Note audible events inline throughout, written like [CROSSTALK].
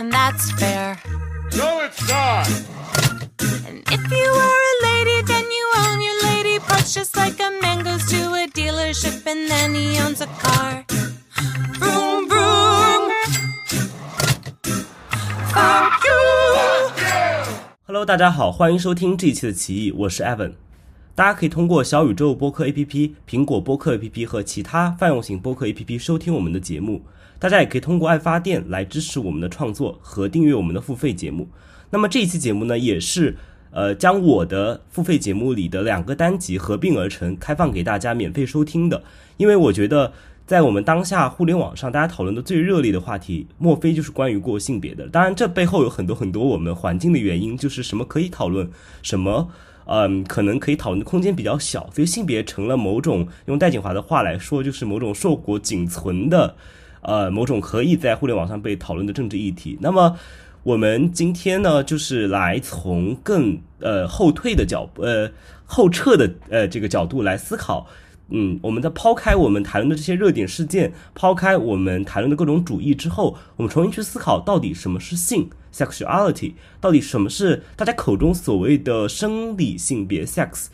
and that's fair. No, it's not! And if you were a lady, then you own your lady parts, just like a man goes to a dealership and then he owns a car. Vroom, vroom. Fuck you! Hello，大家好，欢迎收听这一期的奇异，我是 Evan。大家可以通过小宇宙播客 APP、苹果播客 APP 和其他泛用型播客 APP 收听我们的节目。大家也可以通过爱发电来支持我们的创作和订阅我们的付费节目。那么这一期节目呢，也是呃将我的付费节目里的两个单集合并而成，开放给大家免费收听的。因为我觉得。在我们当下互联网上，大家讨论的最热烈的话题，莫非就是关于过性别的？当然，这背后有很多很多我们环境的原因，就是什么可以讨论，什么，嗯，可能可以讨论的空间比较小，所以性别成了某种用戴锦华的话来说，就是某种硕果仅存的，呃，某种可以在互联网上被讨论的政治议题。那么，我们今天呢，就是来从更呃后退的角，呃后撤的呃这个角度来思考。嗯，我们在抛开我们谈论的这些热点事件，抛开我们谈论的各种主义之后，我们重新去思考，到底什么是性 （sexuality），到底什么是大家口中所谓的生理性别 （sex），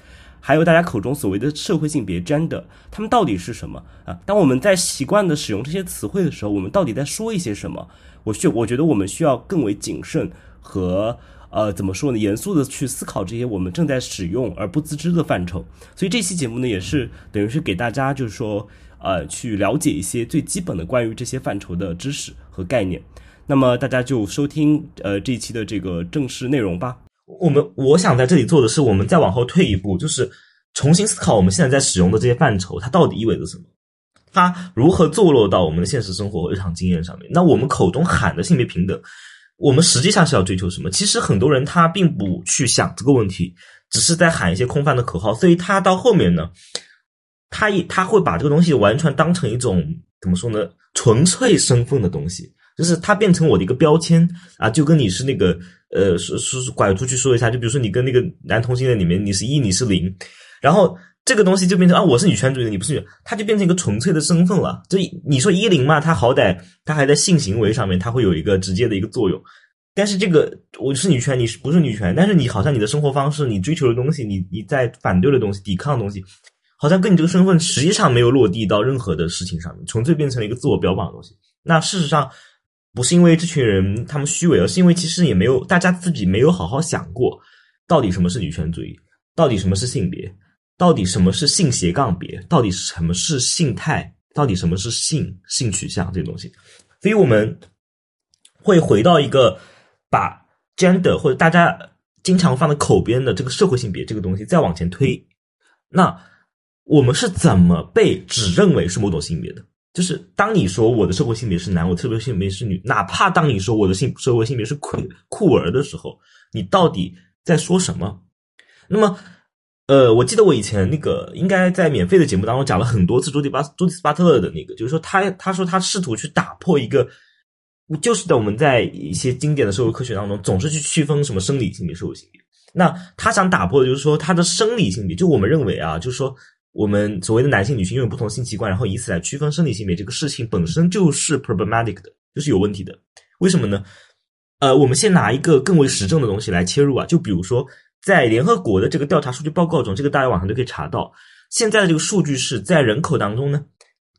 还有大家口中所谓的社会性别 （gender），它们到底是什么啊？当我们在习惯的使用这些词汇的时候，我们到底在说一些什么？我需我觉得我们需要更为谨慎和。呃，怎么说呢？严肃的去思考这些我们正在使用而不自知的范畴。所以这期节目呢，也是等于是给大家，就是说，呃，去了解一些最基本的关于这些范畴的知识和概念。那么大家就收听呃这一期的这个正式内容吧。我们我想在这里做的是，我们再往后退一步，就是重新思考我们现在在使用的这些范畴，它到底意味着什么？它如何坐落到我们的现实生活和日常经验上面？那我们口中喊的性别平等。我们实际上是要追求什么？其实很多人他并不去想这个问题，只是在喊一些空泛的口号。所以他到后面呢，他一他会把这个东西完全当成一种怎么说呢？纯粹身份的东西，就是它变成我的一个标签啊，就跟你是那个呃，说说拐出去说一下，就比如说你跟那个男同性恋里面，你是一，你是零，然后。这个东西就变成啊，我是女权主义的，你不是女，它就变成一个纯粹的身份了。就你说一零嘛，它好歹它还在性行为上面，它会有一个直接的一个作用。但是这个我是女权，你是不是女权？但是你好像你的生活方式，你追求的东西，你你在反对的东西、抵抗的东西，好像跟你这个身份实际上没有落地到任何的事情上面，纯粹变成了一个自我标榜的东西。那事实上不是因为这群人他们虚伪，而是因为其实也没有大家自己没有好好想过，到底什么是女权主义，到底什么是性别。到底什么是性斜杠别？到底什么是性态？到底什么是性性取向这些东西？所以我们会回到一个把 gender 或者大家经常放在口边的这个社会性别这个东西再往前推。那我们是怎么被只认为是某种性别的？就是当你说我的社会性别是男，我特别性别是女，哪怕当你说我的性社会性别是酷酷儿的时候，你到底在说什么？那么。呃，我记得我以前那个应该在免费的节目当中讲了很多次朱迪巴朱迪斯巴特的那个，就是说他他说他试图去打破一个，就是在我们在一些经典的社会科学当中总是去区分什么生理性别、社会性别。那他想打破的就是说他的生理性别，就我们认为啊，就是说我们所谓的男性、女性拥有不同性器官，然后以此来区分生理性别这个事情本身就是 problematic 的，就是有问题的。为什么呢？呃，我们先拿一个更为实证的东西来切入啊，就比如说。在联合国的这个调查数据报告中，这个大家网上都可以查到。现在的这个数据是在人口当中呢，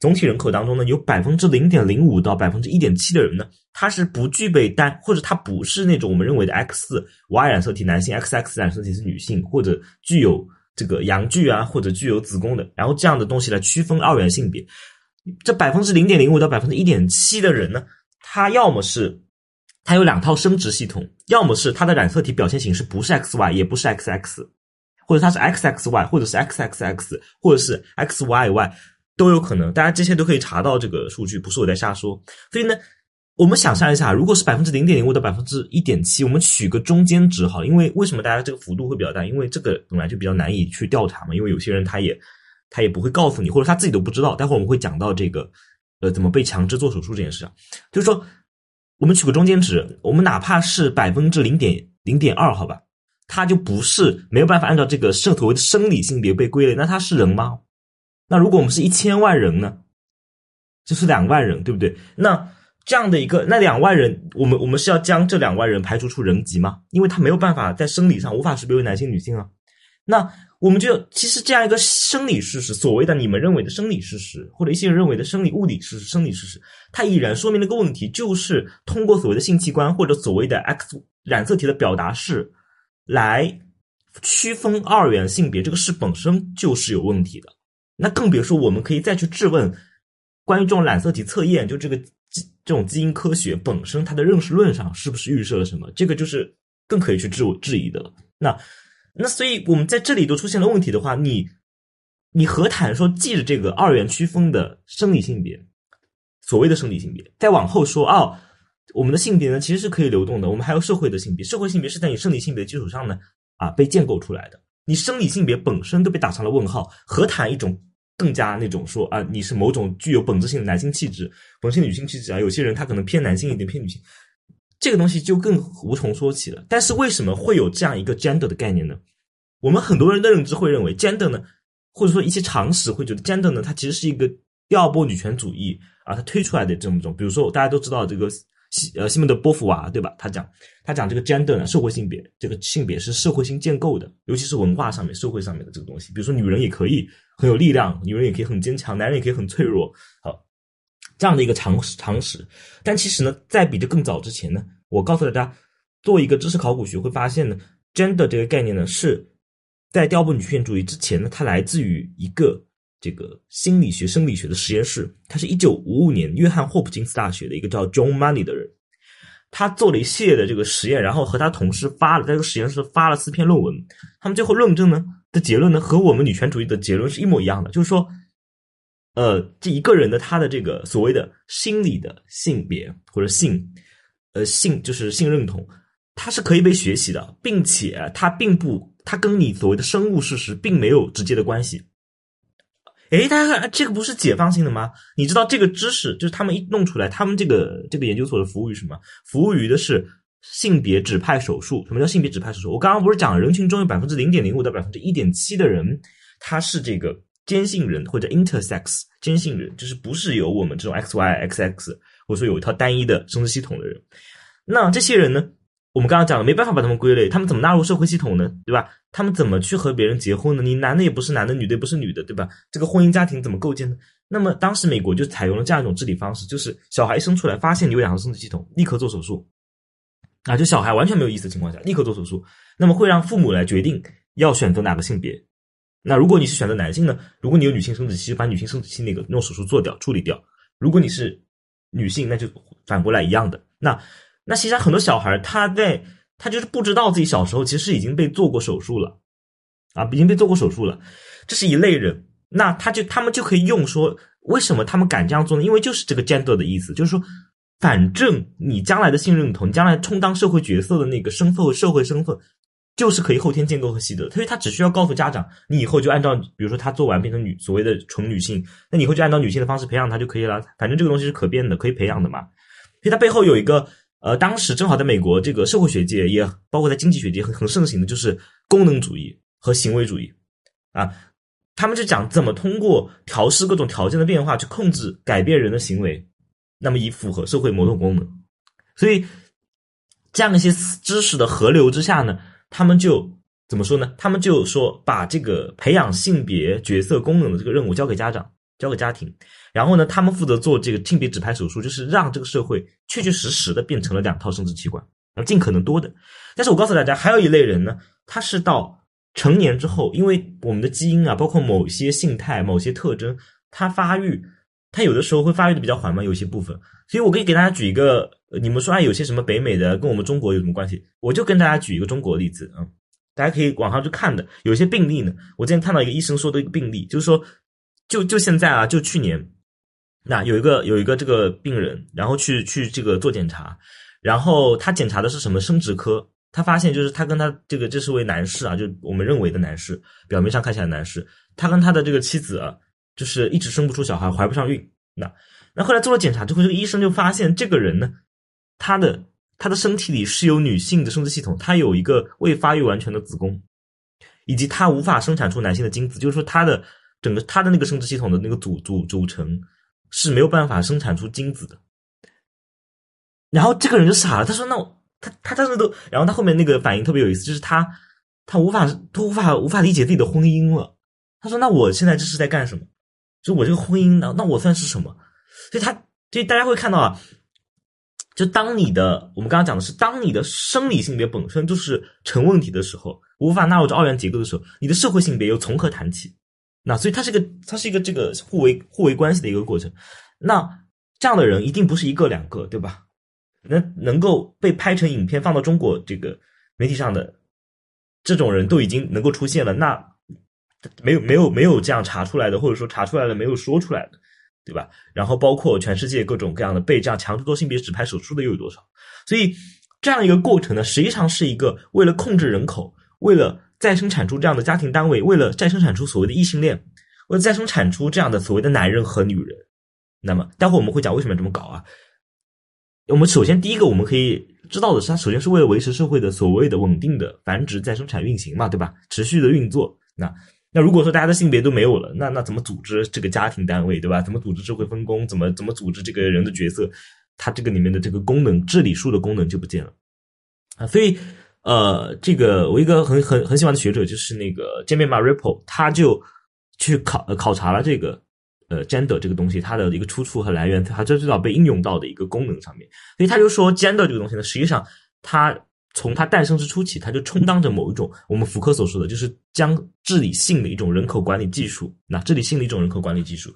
总体人口当中呢，有百分之零点零五到百分之一点七的人呢，他是不具备单，或者他不是那种我们认为的 X Y 染色体男性，X X 染色体是女性，或者具有这个阳具啊，或者具有子宫的，然后这样的东西来区分二元性别。这百分之零点零五到百分之一点七的人呢，他要么是。他有两套生殖系统，要么是他的染色体表现形式不是 XY，也不是 XX，或者他是 XXY，或者是 XXX，或者是 XYY，都有可能。大家这些都可以查到这个数据，不是我在瞎说。所以呢，我们想象一下，如果是百分之零点零五到百分之一点七，我们取个中间值好，因为为什么大家这个幅度会比较大？因为这个本来就比较难以去调查嘛，因为有些人他也他也不会告诉你，或者他自己都不知道。待会儿我们会讲到这个呃怎么被强制做手术这件事啊，就是说。我们取个中间值，我们哪怕是百分之零点零点二，好吧？他就不是没有办法按照这个生所谓的生理性别被归类，那他是人吗？那如果我们是一千万人呢？就是两万人，对不对？那这样的一个那两万人，我们我们是要将这两万人排除出人籍吗？因为他没有办法在生理上无法识别为男性女性啊。那我们就其实这样一个生理事实，所谓的你们认为的生理事实，或者一些人认为的生理物理事实、生理事实，它已然说明了一个问题，就是通过所谓的性器官或者所谓的 X 染色体的表达式来区分二元性别，这个事本身就是有问题的。那更别说我们可以再去质问。关于这种染色体测验，就这个这种基因科学本身，它的认识论上是不是预设了什么？这个就是更可以去质质疑的了。那那所以我们在这里都出现了问题的话，你你何谈说记着这个二元区分的生理性别，所谓的生理性别，再往后说哦，我们的性别呢其实是可以流动的，我们还有社会的性别，社会性别是在你生理性别的基础上呢啊被建构出来的，你生理性别本身都被打上了问号，何谈一种？更加那种说啊，你是某种具有本质性的男性气质，本性女性气质啊。有些人他可能偏男性一点，偏女性，这个东西就更无从说起了。但是为什么会有这样一个 gender 的概念呢？我们很多人的认知会认为 gender 呢，或者说一些常识会觉得 gender 呢，它其实是一个第二波女权主义啊，它推出来的这么种。比如说大家都知道这个。西呃西门的波伏娃对吧？他讲他讲这个 gender 呢，社会性别，这个性别是社会性建构的，尤其是文化上面、社会上面的这个东西。比如说女人也可以很有力量，女人也可以很坚强，男人也可以很脆弱。好，这样的一个常识常识。但其实呢，在比这更早之前呢，我告诉大家，做一个知识考古学会发现呢，gender 这个概念呢，是在第二波女权主义之前呢，它来自于一个。这个心理学、生理学的实验室，他是一九五五年约翰霍普金斯大学的一个叫 John Money 的人，他做了一系列的这个实验，然后和他同事发了在这个实验室发了四篇论文。他们最后论证呢的结论呢，和我们女权主义的结论是一模一样的，就是说，呃，这一个人的他的这个所谓的心理的性别或者性，呃，性就是性认同，它是可以被学习的，并且它并不，它跟你所谓的生物事实并没有直接的关系。哎，大家看，这个不是解放性的吗？你知道这个知识就是他们一弄出来，他们这个这个研究所的服务于什么？服务于的是性别指派手术。什么叫性别指派手术？我刚刚不是讲人群中有百分之零点零五到百分之一点七的人，他是这个坚性人或者 intersex 坚性人，就是不是有我们这种 X Y X X，或者说有一套单一的生殖系统的人。那这些人呢？我们刚刚讲了，没办法把他们归类，他们怎么纳入社会系统呢？对吧？他们怎么去和别人结婚呢？你男的也不是男的，女的也不是女的，对吧？这个婚姻家庭怎么构建呢？那么当时美国就采用了这样一种治理方式，就是小孩生出来发现你有两个生殖系统，立刻做手术，啊，就小孩完全没有意思的情况下，立刻做手术，那么会让父母来决定要选择哪个性别。那如果你是选择男性呢？如果你有女性生殖器，把女性生殖器那个用手术做掉处理掉；如果你是女性，那就反过来一样的。那那其实很多小孩他在他就是不知道自己小时候其实已经被做过手术了，啊，已经被做过手术了，这是一类人。那他就他们就可以用说，为什么他们敢这样做呢？因为就是这个 gender 的意思，就是说，反正你将来的性认同，你将来充当社会角色的那个身份社会身份，就是可以后天建构和习得。所以他只需要告诉家长，你以后就按照，比如说他做完变成女所谓的纯女性，那你以后就按照女性的方式培养他就可以了。反正这个东西是可变的，可以培养的嘛。所以它背后有一个。呃，当时正好在美国这个社会学界，也包括在经济学界很很盛行的，就是功能主义和行为主义，啊，他们就讲怎么通过调试各种条件的变化去控制改变人的行为，那么以符合社会某种功能。所以这样一些知识的河流之下呢，他们就怎么说呢？他们就说把这个培养性别角色功能的这个任务交给家长。交给家庭，然后呢，他们负责做这个性别指派手术，就是让这个社会确确实实的变成了两套生殖器官，然后尽可能多的。但是我告诉大家，还有一类人呢，他是到成年之后，因为我们的基因啊，包括某些性态、某些特征，它发育，它有的时候会发育的比较缓慢，有些部分。所以我可以给大家举一个，你们说啊，有些什么北美的跟我们中国有什么关系？我就跟大家举一个中国例子啊，大家可以网上去看的，有些病例呢，我之前看到一个医生说的一个病例，就是说。就就现在啊，就去年，那有一个有一个这个病人，然后去去这个做检查，然后他检查的是什么生殖科，他发现就是他跟他这个这是位男士啊，就我们认为的男士，表面上看起来男士，他跟他的这个妻子啊，就是一直生不出小孩，怀不上孕。那那后来做了检查之后，这个医生就发现这个人呢，他的他的身体里是有女性的生殖系统，他有一个未发育完全的子宫，以及他无法生产出男性的精子，就是说他的整个他的那个生殖系统的那个组组组成是没有办法生产出精子的。然后这个人就傻了，他说：“那他他当时都，然后他后面那个反应特别有意思，就是他他无法都无法无法理解自己的婚姻了。他说：那我现在这是在干什么？就我这个婚姻呢？那我算是什么？所以他所以大家会看到啊。”就当你的，我们刚刚讲的是，当你的生理性别本身就是成问题的时候，无法纳入这二元结构的时候，你的社会性别又从何谈起？那所以它是个，它是一个这个互为互为关系的一个过程。那这样的人一定不是一个两个，对吧？那能够被拍成影片放到中国这个媒体上的这种人都已经能够出现了，那没有没有没有这样查出来的，或者说查出来了没有说出来的。对吧？然后包括全世界各种各样的被这样强制做性别指派手术的又有多少？所以这样一个过程呢，实际上是一个为了控制人口，为了再生产出这样的家庭单位，为了再生产出所谓的异性恋，为了再生产出这样的所谓的男人和女人。那么待会我们会讲为什么要这么搞啊？我们首先第一个我们可以知道的是，它首先是为了维持社会的所谓的稳定的繁殖再生产运行嘛，对吧？持续的运作。那那如果说大家的性别都没有了，那那怎么组织这个家庭单位，对吧？怎么组织社会分工？怎么怎么组织这个人的角色？它这个里面的这个功能，治理术的功能就不见了啊！所以，呃，这个我一个很很很喜欢的学者就是那个 Jamie Maripple，他就去考考察了这个呃 gender 这个东西它的一个出处和来源，它最早被应用到的一个功能上面。所以他就说，gender 这个东西呢，实际上它。从它诞生之初起，它就充当着某一种我们福柯所说的，就是将治理性的一种人口管理技术。那治理性的一种人口管理技术，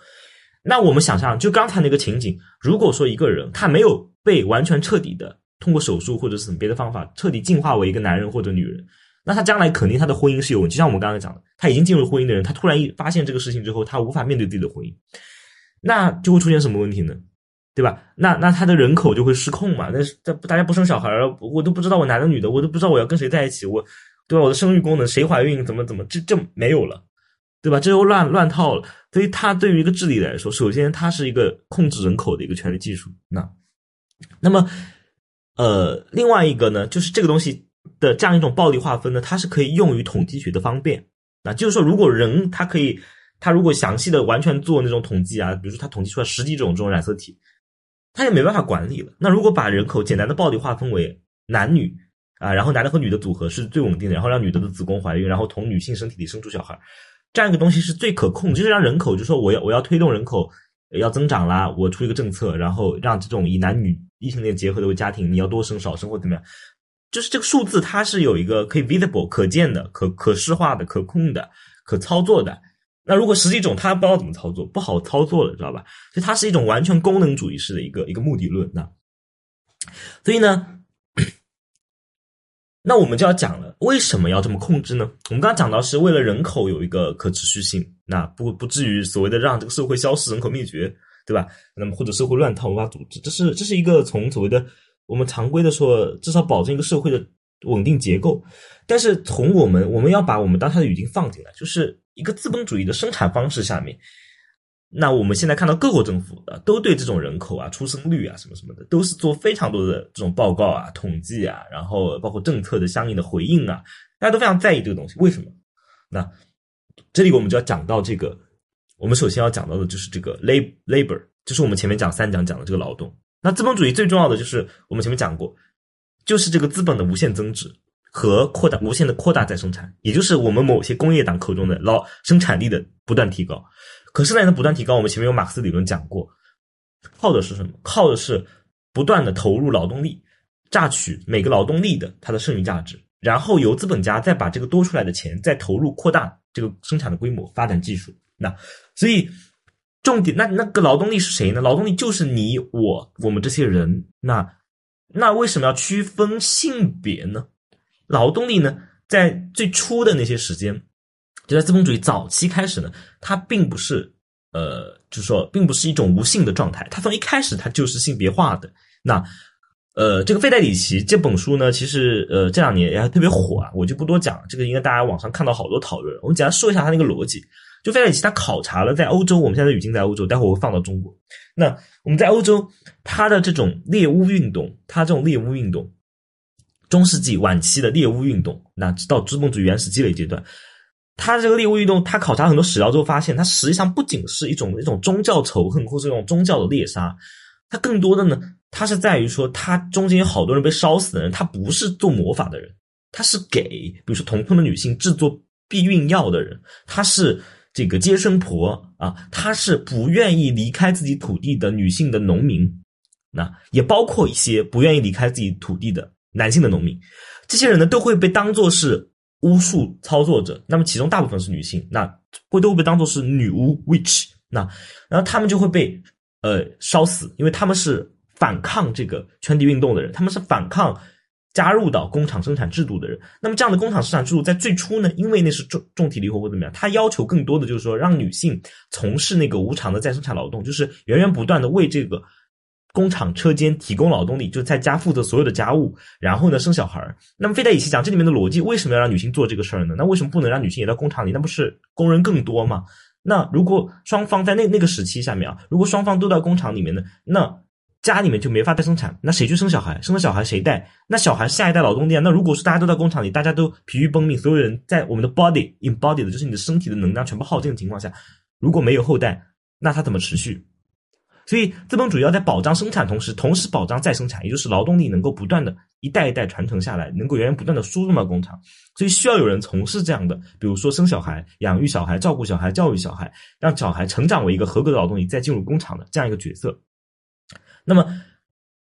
那我们想象，就刚才那个情景，如果说一个人他没有被完全彻底的通过手术或者是什么别的方法彻底进化为一个男人或者女人，那他将来肯定他的婚姻是有问题。就像我们刚才讲的，他已经进入婚姻的人，他突然一发现这个事情之后，他无法面对自己的婚姻，那就会出现什么问题呢？对吧？那那他的人口就会失控嘛？那这大家不生小孩，我都不知道我男的女的，我都不知道我要跟谁在一起，我对吧？我的生育功能谁怀孕怎么怎么这这没有了，对吧？这又乱乱套了。所以它对于一个治理来说，首先它是一个控制人口的一个权力技术。那那么呃，另外一个呢，就是这个东西的这样一种暴力划分呢，它是可以用于统计学的方便。那就是说，如果人他可以，他如果详细的完全做那种统计啊，比如说他统计出来十几种这种染色体。他也没办法管理了。那如果把人口简单的暴力划分为男女啊，然后男的和女的组合是最稳定的，然后让女的的子宫怀孕，然后从女性身体里生出小孩，这样一个东西是最可控，就是让人口，就说我要我要推动人口要增长啦，我出一个政策，然后让这种以男女异性恋结合的为家庭，你要多生少生或怎么样，就是这个数字它是有一个可以 visible 可见的、可可视化的、可控的、可操作的。那如果十几种他不知道怎么操作，不好操作的，知道吧？所以它是一种完全功能主义式的一个一个目的论。那所以呢，那我们就要讲了，为什么要这么控制呢？我们刚刚讲到是为了人口有一个可持续性，那不不至于所谓的让这个社会消失、人口灭绝，对吧？那么或者社会乱套无法组织，这是这是一个从所谓的我们常规的说，至少保证一个社会的稳定结构。但是从我们我们要把我们当下的语境放进来，就是。一个资本主义的生产方式下面，那我们现在看到各国政府啊，都对这种人口啊、出生率啊什么什么的，都是做非常多的这种报告啊、统计啊，然后包括政策的相应的回应啊，大家都非常在意这个东西。为什么？那这里我们就要讲到这个，我们首先要讲到的就是这个 lab labor，就是我们前面讲三讲讲的这个劳动。那资本主义最重要的就是我们前面讲过，就是这个资本的无限增值。和扩大无限的扩大再生产，也就是我们某些工业党口中的劳生产力的不断提高。可是呢，不断提高，我们前面有马克思理论讲过，靠的是什么？靠的是不断的投入劳动力，榨取每个劳动力的它的剩余价值，然后由资本家再把这个多出来的钱再投入扩大这个生产的规模，发展技术。那所以重点，那那个劳动力是谁呢？劳动力就是你我我们这些人。那那为什么要区分性别呢？劳动力呢，在最初的那些时间，就在资本主义早期开始呢，它并不是，呃，就是说，并不是一种无性的状态，它从一开始它就是性别化的。那，呃，这个费代里奇这本书呢，其实呃这两年也特别火啊，我就不多讲，这个应该大家网上看到好多讨论。我们简单说一下它那个逻辑，就费代里奇他考察了在欧洲，我们现在语境在欧洲，待会儿我会放到中国。那我们在欧洲，他的这种猎巫运动，他这种猎巫运动，中世纪晚期的猎巫运动，那到资本主义原始积累阶段，他这个猎巫运动，他考察很多史料之后发现，它实际上不仅是一种一种宗教仇恨，或是一种宗教的猎杀，它更多的呢，它是在于说，它中间有好多人被烧死的人，他不是做魔法的人，他是给比如说同村的女性制作避孕药的人，他是这个接生婆啊，他是不愿意离开自己土地的女性的农民，那也包括一些不愿意离开自己土地的男性的农民，这些人呢都会被当作是巫术操作者，那么其中大部分是女性，那会都会被当作是女巫 witch，那然后他们就会被呃烧死，因为他们是反抗这个圈地运动的人，他们是反抗加入到工厂生产制度的人。那么这样的工厂生产制度在最初呢，因为那是重重体力活或怎么样，它要求更多的就是说让女性从事那个无偿的再生产劳动，就是源源不断的为这个工厂车间提供劳动力，就在家负责所有的家务，然后呢生小孩。那么费代以奇讲这里面的逻辑，为什么要让女性做这个事儿呢？那为什么不能让女性也到工厂里？那不是工人更多吗？那如果双方在那那个时期下面啊，如果双方都到工厂里面呢，那家里面就没法再生产，那谁去生小孩？生了小孩谁带？那小孩下一代劳动力啊。那如果是大家都在工厂里，大家都疲于奔命，所有人在我们的 body embodied 就是你的身体的能量全部耗尽的情况下，如果没有后代，那它怎么持续？所以资本主义要在保障生产同时，同时保障再生产，也就是劳动力能够不断的一代一代传承下来，能够源源不断的输入到工厂。所以需要有人从事这样的，比如说生小孩、养育小孩、照顾小孩、教育小孩，让小孩成长为一个合格的劳动力，再进入工厂的这样一个角色。那么，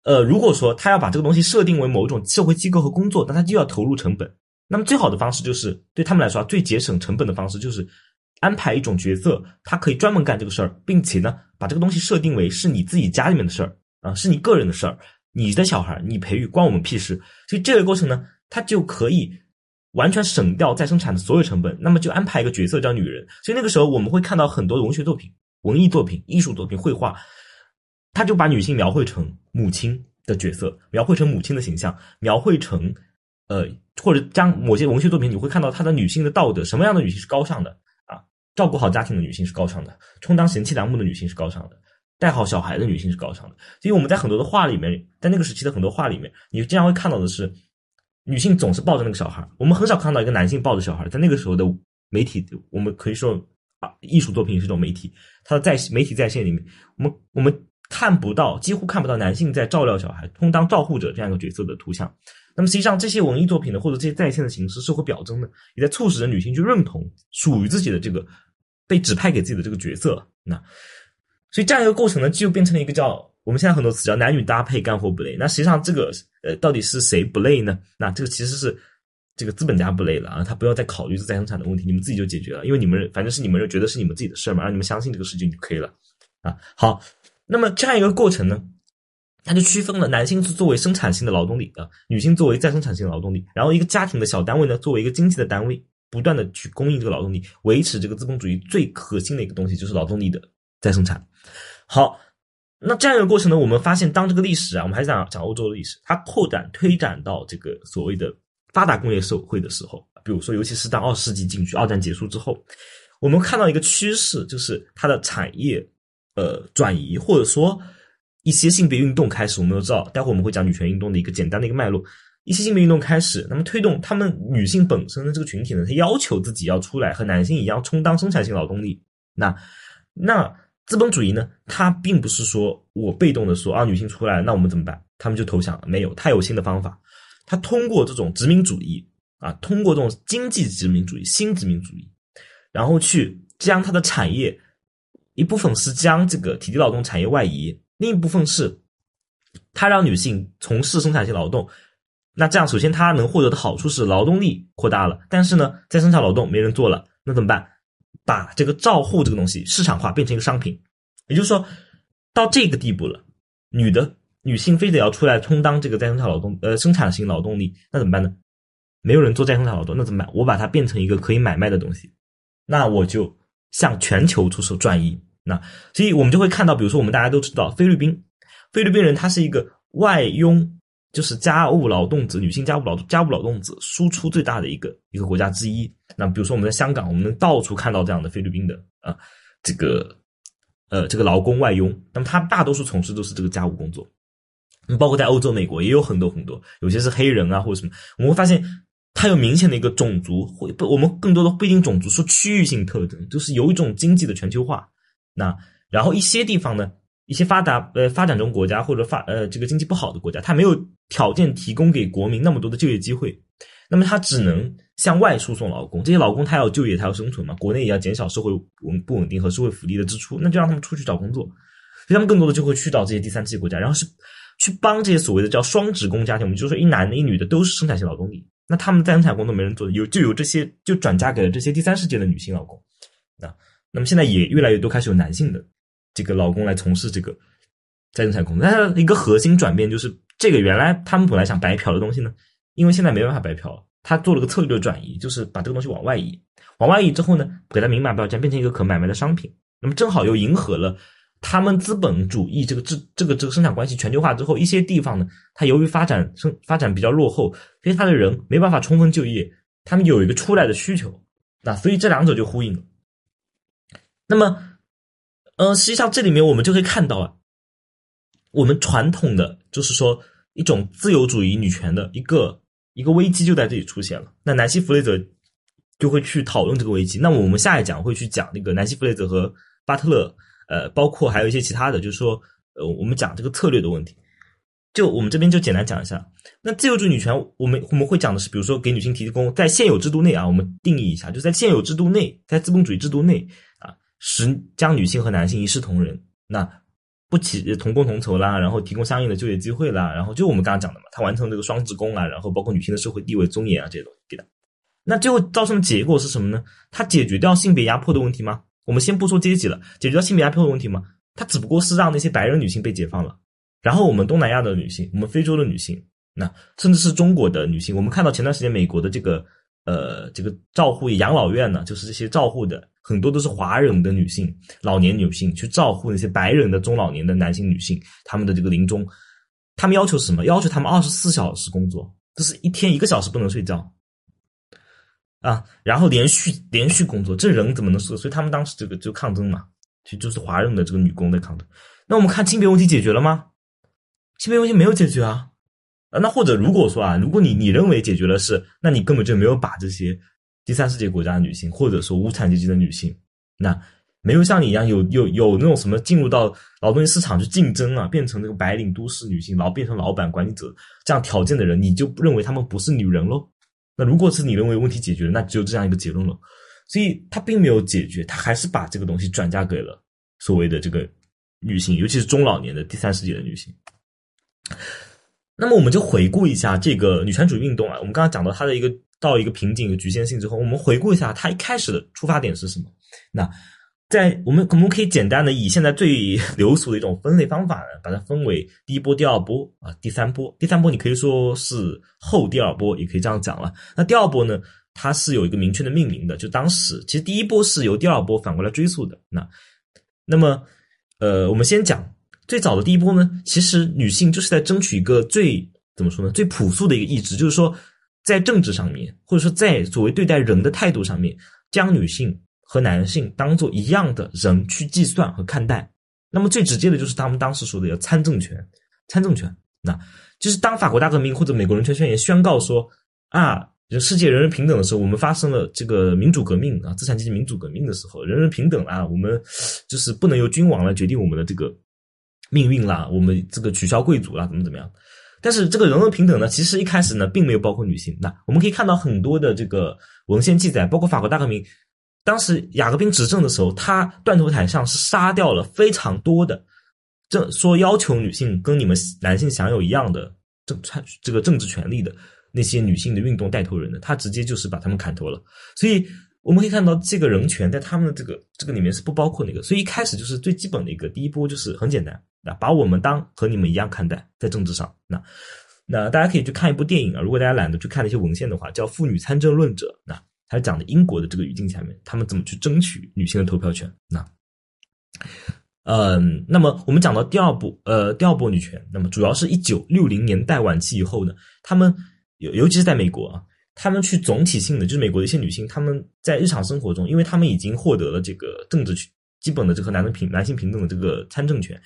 呃，如果说他要把这个东西设定为某一种社会机构和工作，那他就要投入成本。那么最好的方式就是对他们来说最节省成本的方式就是安排一种角色，他可以专门干这个事儿，并且呢，把这个东西设定为是你自己家里面的事儿啊，是你个人的事儿，你的小孩你培育关我们屁事。所以这个过程呢，他就可以完全省掉再生产的所有成本。那么就安排一个角色叫女人。所以那个时候我们会看到很多文学作品、文艺作品、艺术作品、绘画。他就把女性描绘成母亲的角色，描绘成母亲的形象，描绘成，呃，或者将某些文学作品，你会看到她的女性的道德，什么样的女性是高尚的？照顾好家庭的女性是高尚的，充当贤妻良母的女性是高尚的，带好小孩的女性是高尚的。所以我们在很多的画里面，在那个时期的很多画里面，你经常会看到的是，女性总是抱着那个小孩，我们很少看到一个男性抱着小孩。在那个时候的媒体，我们可以说啊，艺术作品是一种媒体，它的在媒体在线里面，我们我们。看不到，几乎看不到男性在照料小孩、充当照护者这样一个角色的图像。那么实际上，这些文艺作品呢，或者这些在线的形式、社会表征呢，也在促使着女性去认同属于自己的这个被指派给自己的这个角色。那所以这样一个过程呢，就变成了一个叫我们现在很多词叫男女搭配干活不累。那实际上这个呃，到底是谁不累呢？那这个其实是这个资本家不累了啊，他不要再考虑再生产的问题，你们自己就解决了，因为你们反正是你们觉得是你们自己的事儿嘛，让你们相信这个事情就可以了啊。好。那么这样一个过程呢，它就区分了男性是作为生产性的劳动力啊，女性作为再生产性的劳动力。然后一个家庭的小单位呢，作为一个经济的单位，不断的去供应这个劳动力，维持这个资本主义最核心的一个东西就是劳动力的再生产。好，那这样一个过程呢，我们发现当这个历史啊，我们还是讲讲欧洲的历史，它扩展推展到这个所谓的发达工业社会的时候，比如说尤其是当二十世纪进去，二战结束之后，我们看到一个趋势，就是它的产业。呃，转移或者说一些性别运动开始，我们都知道，待会我们会讲女权运动的一个简单的一个脉络。一些性别运动开始，那么推动他们女性本身的这个群体呢，她要求自己要出来和男性一样充当生产性劳动力。那那资本主义呢，它并不是说我被动的说啊，女性出来，那我们怎么办？他们就投降了？没有，他有新的方法。他通过这种殖民主义啊，通过这种经济殖民主义、新殖民主义，然后去将它的产业。一部分是将这个体力劳动产业外移，另一部分是，他让女性从事生产性劳动。那这样，首先他能获得的好处是劳动力扩大了，但是呢，在生产劳动没人做了，那怎么办？把这个照护这个东西市场化，变成一个商品。也就是说，到这个地步了，女的女性非得要出来充当这个再生产劳动，呃，生产型劳动力，那怎么办呢？没有人做再生产劳动，那怎么办？我把它变成一个可以买卖的东西，那我就向全球出售转移。那，所以我们就会看到，比如说，我们大家都知道，菲律宾，菲律宾人他是一个外佣，就是家务劳动者、女性家务劳家务劳动者输出最大的一个一个国家之一。那比如说我们在香港，我们能到处看到这样的菲律宾的啊，这个呃这个劳工外佣，那么他大多数从事都是这个家务工作。包括在欧洲、美国也有很多很多，有些是黑人啊或者什么，我们会发现它有明显的一个种族，会不我们更多的不一定种族，说区域性特征，就是有一种经济的全球化。那然后一些地方呢，一些发达呃发展中国家或者发呃这个经济不好的国家，它没有条件提供给国民那么多的就业机会，那么它只能向外输送劳工，这些劳工他要就业，他要生存嘛，国内也要减少社会稳不稳定和社会福利的支出，那就让他们出去找工作，所以他们更多的就会去到这些第三世界国家，然后是。去帮这些所谓的叫双职工家庭，我们就说一男的、一女的都是生产性劳动力，那他们在生产工作没人做，有就有这些就转嫁给了这些第三世界的女性劳工，啊，那么现在也越来越多开始有男性的这个老公来从事这个在生产工作，但是一个核心转变就是这个原来他们本来想白嫖的东西呢，因为现在没办法白嫖了，他做了个策略的转移，就是把这个东西往外移，往外移之后呢，给它明码标价，变成一个可买卖的商品，那么正好又迎合了。他们资本主义这个这这个这个生产关系全球化之后，一些地方呢，它由于发展生发展比较落后，所以他的人没办法充分就业，他们有一个出来的需求，那所以这两者就呼应了。那么，呃，实际上这里面我们就可以看到啊，我们传统的就是说一种自由主义女权的一个一个危机就在这里出现了。那南希弗雷泽就会去讨论这个危机。那么我们下一讲会去讲那个南希弗雷泽和巴特勒。呃，包括还有一些其他的，就是说，呃，我们讲这个策略的问题，就我们这边就简单讲一下。那自由主义女权，我们我们会讲的是，比如说给女性提供在现有制度内啊，我们定义一下，就在现有制度内，在资本主义制度内，使将女性和男性一视同仁，那不起同工同酬啦，然后提供相应的就业机会啦，然后就我们刚刚讲的嘛，他完成这个双职工啊，然后包括女性的社会地位尊严啊这些东西给他。那最后造成的结果是什么呢？它解决掉性别压迫的问题吗？我们先不说阶级了，解决掉性别压迫的问题吗？它只不过是让那些白人女性被解放了，然后我们东南亚的女性，我们非洲的女性，那甚至是中国的女性，我们看到前段时间美国的这个呃这个照护养老院呢，就是这些照护的很多都是华人的女性，老年女性去照护那些白人的中老年的男性女性，他们的这个临终，他们要求什么？要求他们二十四小时工作，就是一天一个小时不能睡觉。啊，然后连续连续工作，这人怎么能说？所以他们当时这个就抗争嘛，就就是华人的这个女工在抗争。那我们看性别问题解决了吗？性别问题没有解决啊。那或者如果说啊，如果你你认为解决了是，那你根本就没有把这些第三世界国家的女性，或者说无产阶级的女性，那没有像你一样有有有那种什么进入到劳动力市场去竞争啊，变成这个白领都市女性，然后变成老板管理者这样条件的人，你就认为他们不是女人喽？那如果是你认为问题解决了，那只有这样一个结论了。所以他并没有解决，他还是把这个东西转嫁给了所谓的这个女性，尤其是中老年的第三世界的女性。那么我们就回顾一下这个女权主义运动啊，我们刚刚讲到它的一个到一个瓶颈、一个局限性之后，我们回顾一下它一开始的出发点是什么？那。在我们我们可以简单的以现在最 [LAUGHS] 流俗的一种分类方法呢，把它分为第一波、第二波啊、第三波。第三波你可以说是后第二波，也可以这样讲了。那第二波呢，它是有一个明确的命名的，就当时其实第一波是由第二波反过来追溯的。那那么呃，我们先讲最早的第一波呢，其实女性就是在争取一个最怎么说呢，最朴素的一个意志，就是说在政治上面，或者说在所谓对待人的态度上面，将女性。和男性当做一样的人去计算和看待，那么最直接的就是他们当时说的要参政权，参政权，那就是当法国大革命或者美国人权宣言宣告说啊，世界人人平等的时候，我们发生了这个民主革命啊，资产阶级民主革命的时候，人人平等啊，我们就是不能由君王来决定我们的这个命运啦，我们这个取消贵族啦，怎么怎么样？但是这个人人平等呢，其实一开始呢，并没有包括女性。那我们可以看到很多的这个文献记载，包括法国大革命。当时雅各宾执政的时候，他断头台上是杀掉了非常多的这说要求女性跟你们男性享有一样的政这个政治权利的那些女性的运动带头人的，他直接就是把他们砍头了。所以我们可以看到，这个人权在他们的这个这个里面是不包括那个。所以一开始就是最基本的一个第一波就是很简单那，把我们当和你们一样看待在政治上。那那大家可以去看一部电影啊，如果大家懒得去看那些文献的话，叫《妇女参政论者》那。它讲的英国的这个语境下面，他们怎么去争取女性的投票权？那，嗯，那么我们讲到第二步，呃，第二波女权，那么主要是一九六零年代晚期以后呢，他们尤尤其是在美国啊，他们去总体性的，就是美国的一些女性，她们在日常生活中，因为她们已经获得了这个政治权基本的这个男的平男性平等的这个参政权，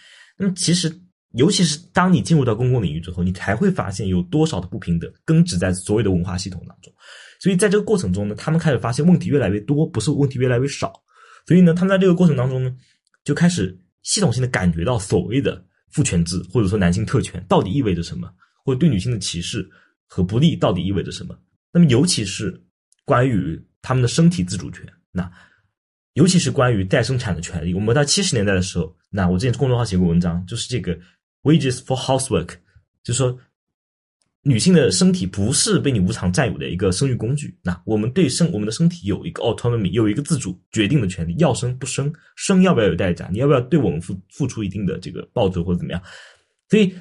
那么其实尤其是当你进入到公共领域之后，你才会发现有多少的不平等根植在所有的文化系统当中，所以在这个过程中呢，他们开始发现问题越来越多，不是问题越来越少，所以呢，他们在这个过程当中呢，就开始系统性的感觉到所谓的父权制或者说男性特权到底意味着什么，或者对女性的歧视和不利到底意味着什么。那么尤其是关于他们的身体自主权，那尤其是关于再生产的权利。我们到七十年代的时候，那我之前公众号写过文章，就是这个 wages for housework，就是说女性的身体不是被你无偿占有的一个生育工具。那我们对生我们的身体有一个 autonomy，有一个自主决定的权利，要生不生，生要不要有代价，你要不要对我们付付出一定的这个报酬或者怎么样？所以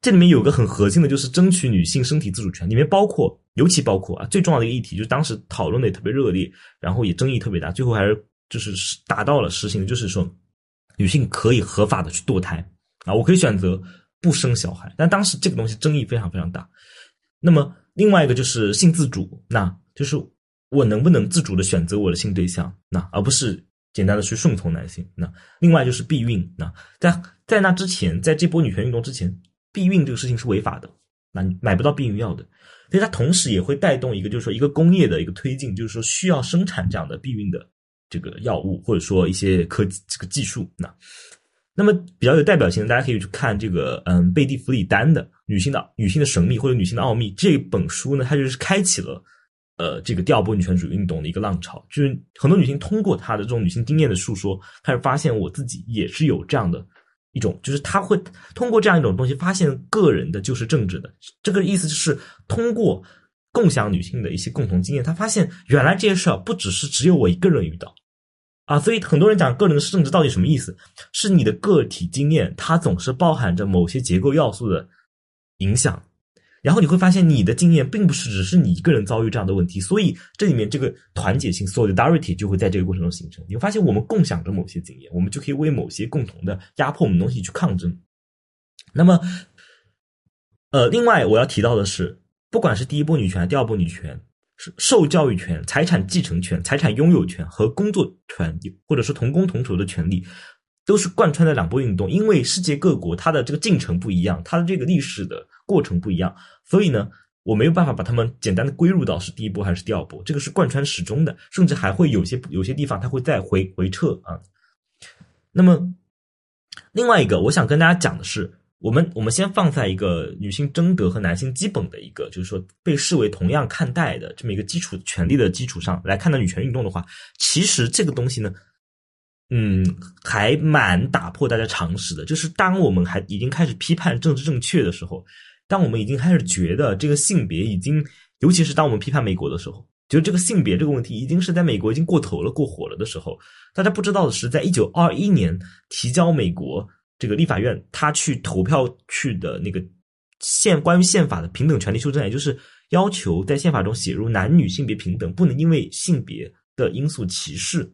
这里面有个很核心的，就是争取女性身体自主权，里面包括，尤其包括啊，最重要的一个议题，就是当时讨论的也特别热烈，然后也争议特别大，最后还是就是达到了实行，就是说女性可以合法的去堕胎啊，我可以选择不生小孩，但当时这个东西争议非常非常大。那么另外一个就是性自主，那就是我能不能自主的选择我的性对象，那而不是简单的去顺从男性。那另外就是避孕，那在在那之前，在这波女权运动之前。避孕这个事情是违法的，那你买不到避孕药的，所以它同时也会带动一个，就是说一个工业的一个推进，就是说需要生产这样的避孕的这个药物，或者说一些科技这个技术。那那么比较有代表性的，大家可以去看这个，嗯，贝蒂弗里丹的《女性的女性的神秘或者女性的奥秘》这本书呢，它就是开启了呃这个第二波女权主义运动的一个浪潮，就是很多女性通过她的这种女性经验的述说，开始发现我自己也是有这样的。一种就是他会通过这样一种东西发现个人的就是政治的，这个意思就是通过共享女性的一些共同经验，他发现原来这些事儿不只是只有我一个人遇到啊，所以很多人讲个人的政治到底什么意思？是你的个体经验，它总是包含着某些结构要素的影响。然后你会发现，你的经验并不是只是你一个人遭遇这样的问题，所以这里面这个团结性 （solidarity） 就会在这个过程中形成。你会发现，我们共享着某些经验，我们就可以为某些共同的压迫我们东西去抗争。那么，呃，另外我要提到的是，不管是第一波女权、第二波女权，是受教育权、财产继承权、财产拥有权和工作权，或者说同工同酬的权利。都是贯穿的两波运动，因为世界各国它的这个进程不一样，它的这个历史的过程不一样，所以呢，我没有办法把它们简单的归入到是第一波还是第二波，这个是贯穿始终的，甚至还会有些有些地方它会再回回撤啊。那么另外一个我想跟大家讲的是，我们我们先放在一个女性争得和男性基本的一个就是说被视为同样看待的这么一个基础权利的基础上来看待女权运动的话，其实这个东西呢。嗯，还蛮打破大家常识的。就是当我们还已经开始批判政治正确的时候，当我们已经开始觉得这个性别已经，尤其是当我们批判美国的时候，觉得这个性别这个问题已经是在美国已经过头了、过火了的时候，大家不知道的是，在一九二一年提交美国这个立法院他去投票去的那个宪关于宪法的平等权利修正，也就是要求在宪法中写入男女性别平等，不能因为性别的因素歧视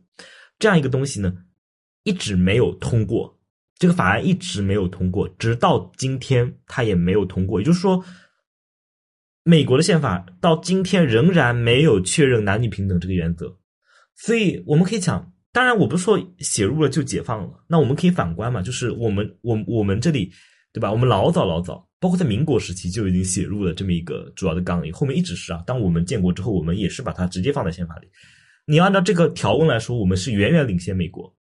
这样一个东西呢。一直没有通过这个法案，一直没有通过，直到今天它也没有通过。也就是说，美国的宪法到今天仍然没有确认男女平等这个原则。所以我们可以讲，当然我不是说写入了就解放了，那我们可以反观嘛，就是我们我我们这里对吧？我们老早老早，包括在民国时期就已经写入了这么一个主要的纲领，后面一直是啊。当我们建国之后，我们也是把它直接放在宪法里。你按照这个条文来说，我们是远远领先美国。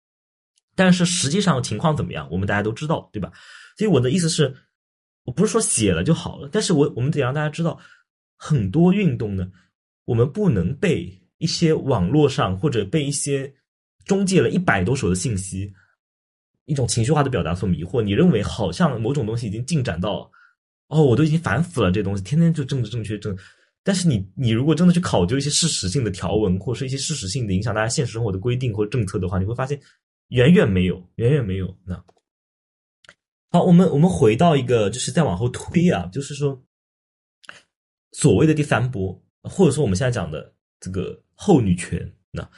但是实际上情况怎么样，我们大家都知道，对吧？所以我的意思是，我不是说写了就好了，但是我我们得让大家知道，很多运动呢，我们不能被一些网络上或者被一些中介了一百多手的信息，一种情绪化的表达所迷惑。你认为好像某种东西已经进展到，哦，我都已经烦死了，这东西天天就政治正确正，但是你你如果真的去考究一些事实性的条文，或者是一些事实性的影响大家现实生活的规定或政策的话，你会发现。远远没有，远远没有。那好，我们我们回到一个，就是再往后推啊，就是说，所谓的第三波，或者说我们现在讲的这个后女权，那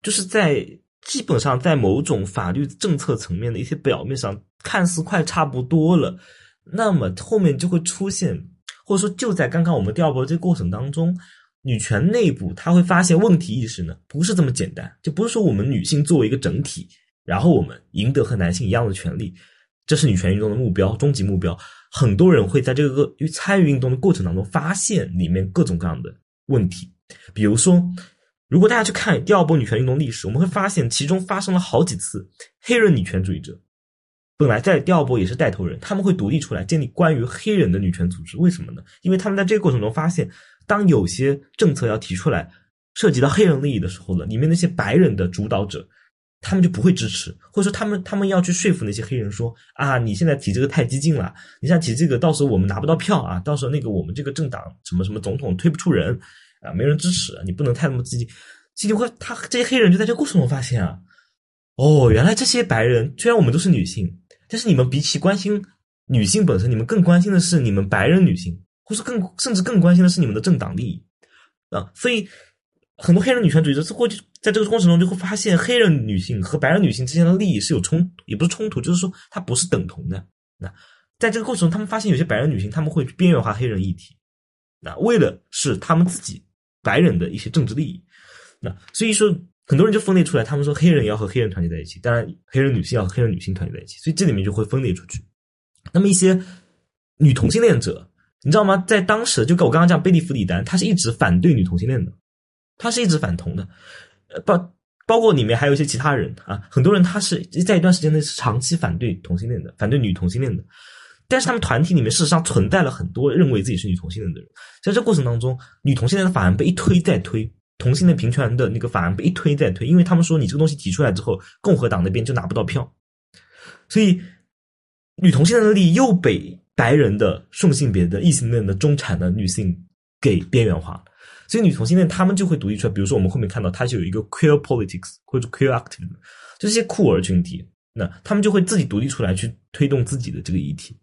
就是在基本上在某种法律政策层面的一些表面上看似快差不多了，那么后面就会出现，或者说就在刚刚我们第二波这个过程当中，女权内部他会发现问题意识呢不是这么简单，就不是说我们女性作为一个整体，然后我们赢得和男性一样的权利，这是女权运动的目标，终极目标。很多人会在这个参与运动的过程当中发现里面各种各样的问题，比如说。如果大家去看第二波女权运动历史，我们会发现其中发生了好几次黑人女权主义者，本来在第二波也是带头人，他们会独立出来建立关于黑人的女权组织。为什么呢？因为他们在这个过程中发现，当有些政策要提出来涉及到黑人利益的时候呢，里面那些白人的主导者，他们就不会支持，或者说他们他们要去说服那些黑人说啊，你现在提这个太激进了，你现在提这个，到时候我们拿不到票啊，到时候那个我们这个政党什么什么总统推不出人。啊，没人支持，你不能太那么积极。积极会，他这些黑人就在这过程中发现啊，哦，原来这些白人虽然我们都是女性，但是你们比起关心女性本身，你们更关心的是你们白人女性，或是更甚至更关心的是你们的政党利益啊。所以很多黑人女权主义者过去在这个过程中就会发现，黑人女性和白人女性之间的利益是有冲，也不是冲突，就是说它不是等同的。那在这个过程中，他们发现有些白人女性他们会边缘化黑人议题，那为了是他们自己。白人的一些政治利益，那所以说很多人就分裂出来，他们说黑人要和黑人团结在一起，当然黑人女性要和黑人女性团结在一起，所以这里面就会分裂出去。那么一些女同性恋者，你知道吗？在当时，就跟我刚刚讲贝蒂弗里丹，他是一直反对女同性恋的，他是一直反同的，呃，包包括里面还有一些其他人啊，很多人他是在一段时间内是长期反对同性恋的，反对女同性恋的。但是他们团体里面事实上存在了很多认为自己是女同性恋的人，在这过程当中，女同性恋的法案被一推再推，同性恋平权的那个法案被一推再推，因为他们说你这个东西提出来之后，共和党那边就拿不到票，所以女同性恋的利益又被白人的顺性别的异性恋的中产的女性给边缘化，所以女同性恋他们就会独立出来，比如说我们后面看到，它就有一个 queer politics 或者 queer activism，就这些酷儿群体，那他们就会自己独立出来去推动自己的这个议题。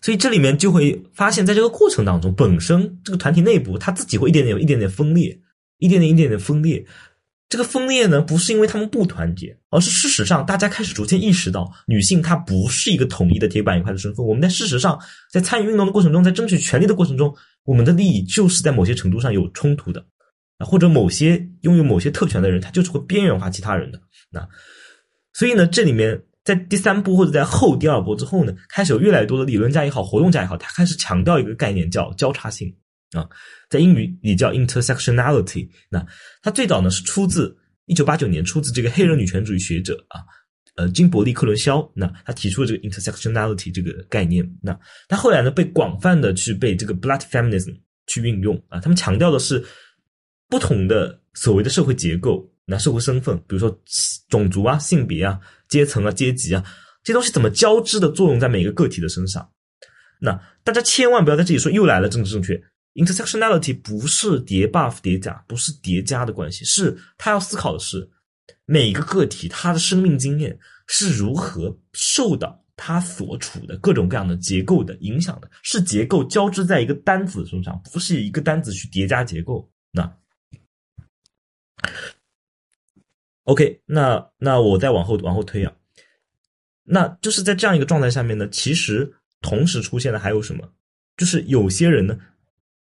所以这里面就会发现，在这个过程当中，本身这个团体内部，它自己会一点点、一点点分裂，一点点、一点点分裂。这个分裂呢，不是因为他们不团结，而是事实上大家开始逐渐意识到，女性她不是一个统一的铁板一块的身份。我们在事实上，在参与运动的过程中，在争取权利的过程中，我们的利益就是在某些程度上有冲突的啊，或者某些拥有某些特权的人，他就是会边缘化其他人的。那所以呢，这里面。在第三波或者在后第二波之后呢，开始有越来越多的理论家也好，活动家也好，他开始强调一个概念叫交叉性啊，在英语里叫 intersectionality。那它最早呢是出自一九八九年，出自这个黑人女权主义学者啊，呃金伯利克伦肖。那他提出了这个 intersectionality 这个概念。那他后来呢被广泛的去被这个 black feminism 去运用啊，他们强调的是不同的所谓的社会结构。那社会身份，比如说种族啊、性别啊、阶层啊、阶级啊，这东西怎么交织的作用在每个个体的身上？那大家千万不要在这里说又来了政治正确。Intersectionality 不是叠 buff 叠加，不是叠加的关系，是他要思考的是每个个体他的生命经验是如何受到他所处的各种各样的结构的影响的，是结构交织在一个单子身上，不是一个单子去叠加结构。那。OK，那那我再往后往后推啊，那就是在这样一个状态下面呢，其实同时出现的还有什么？就是有些人呢，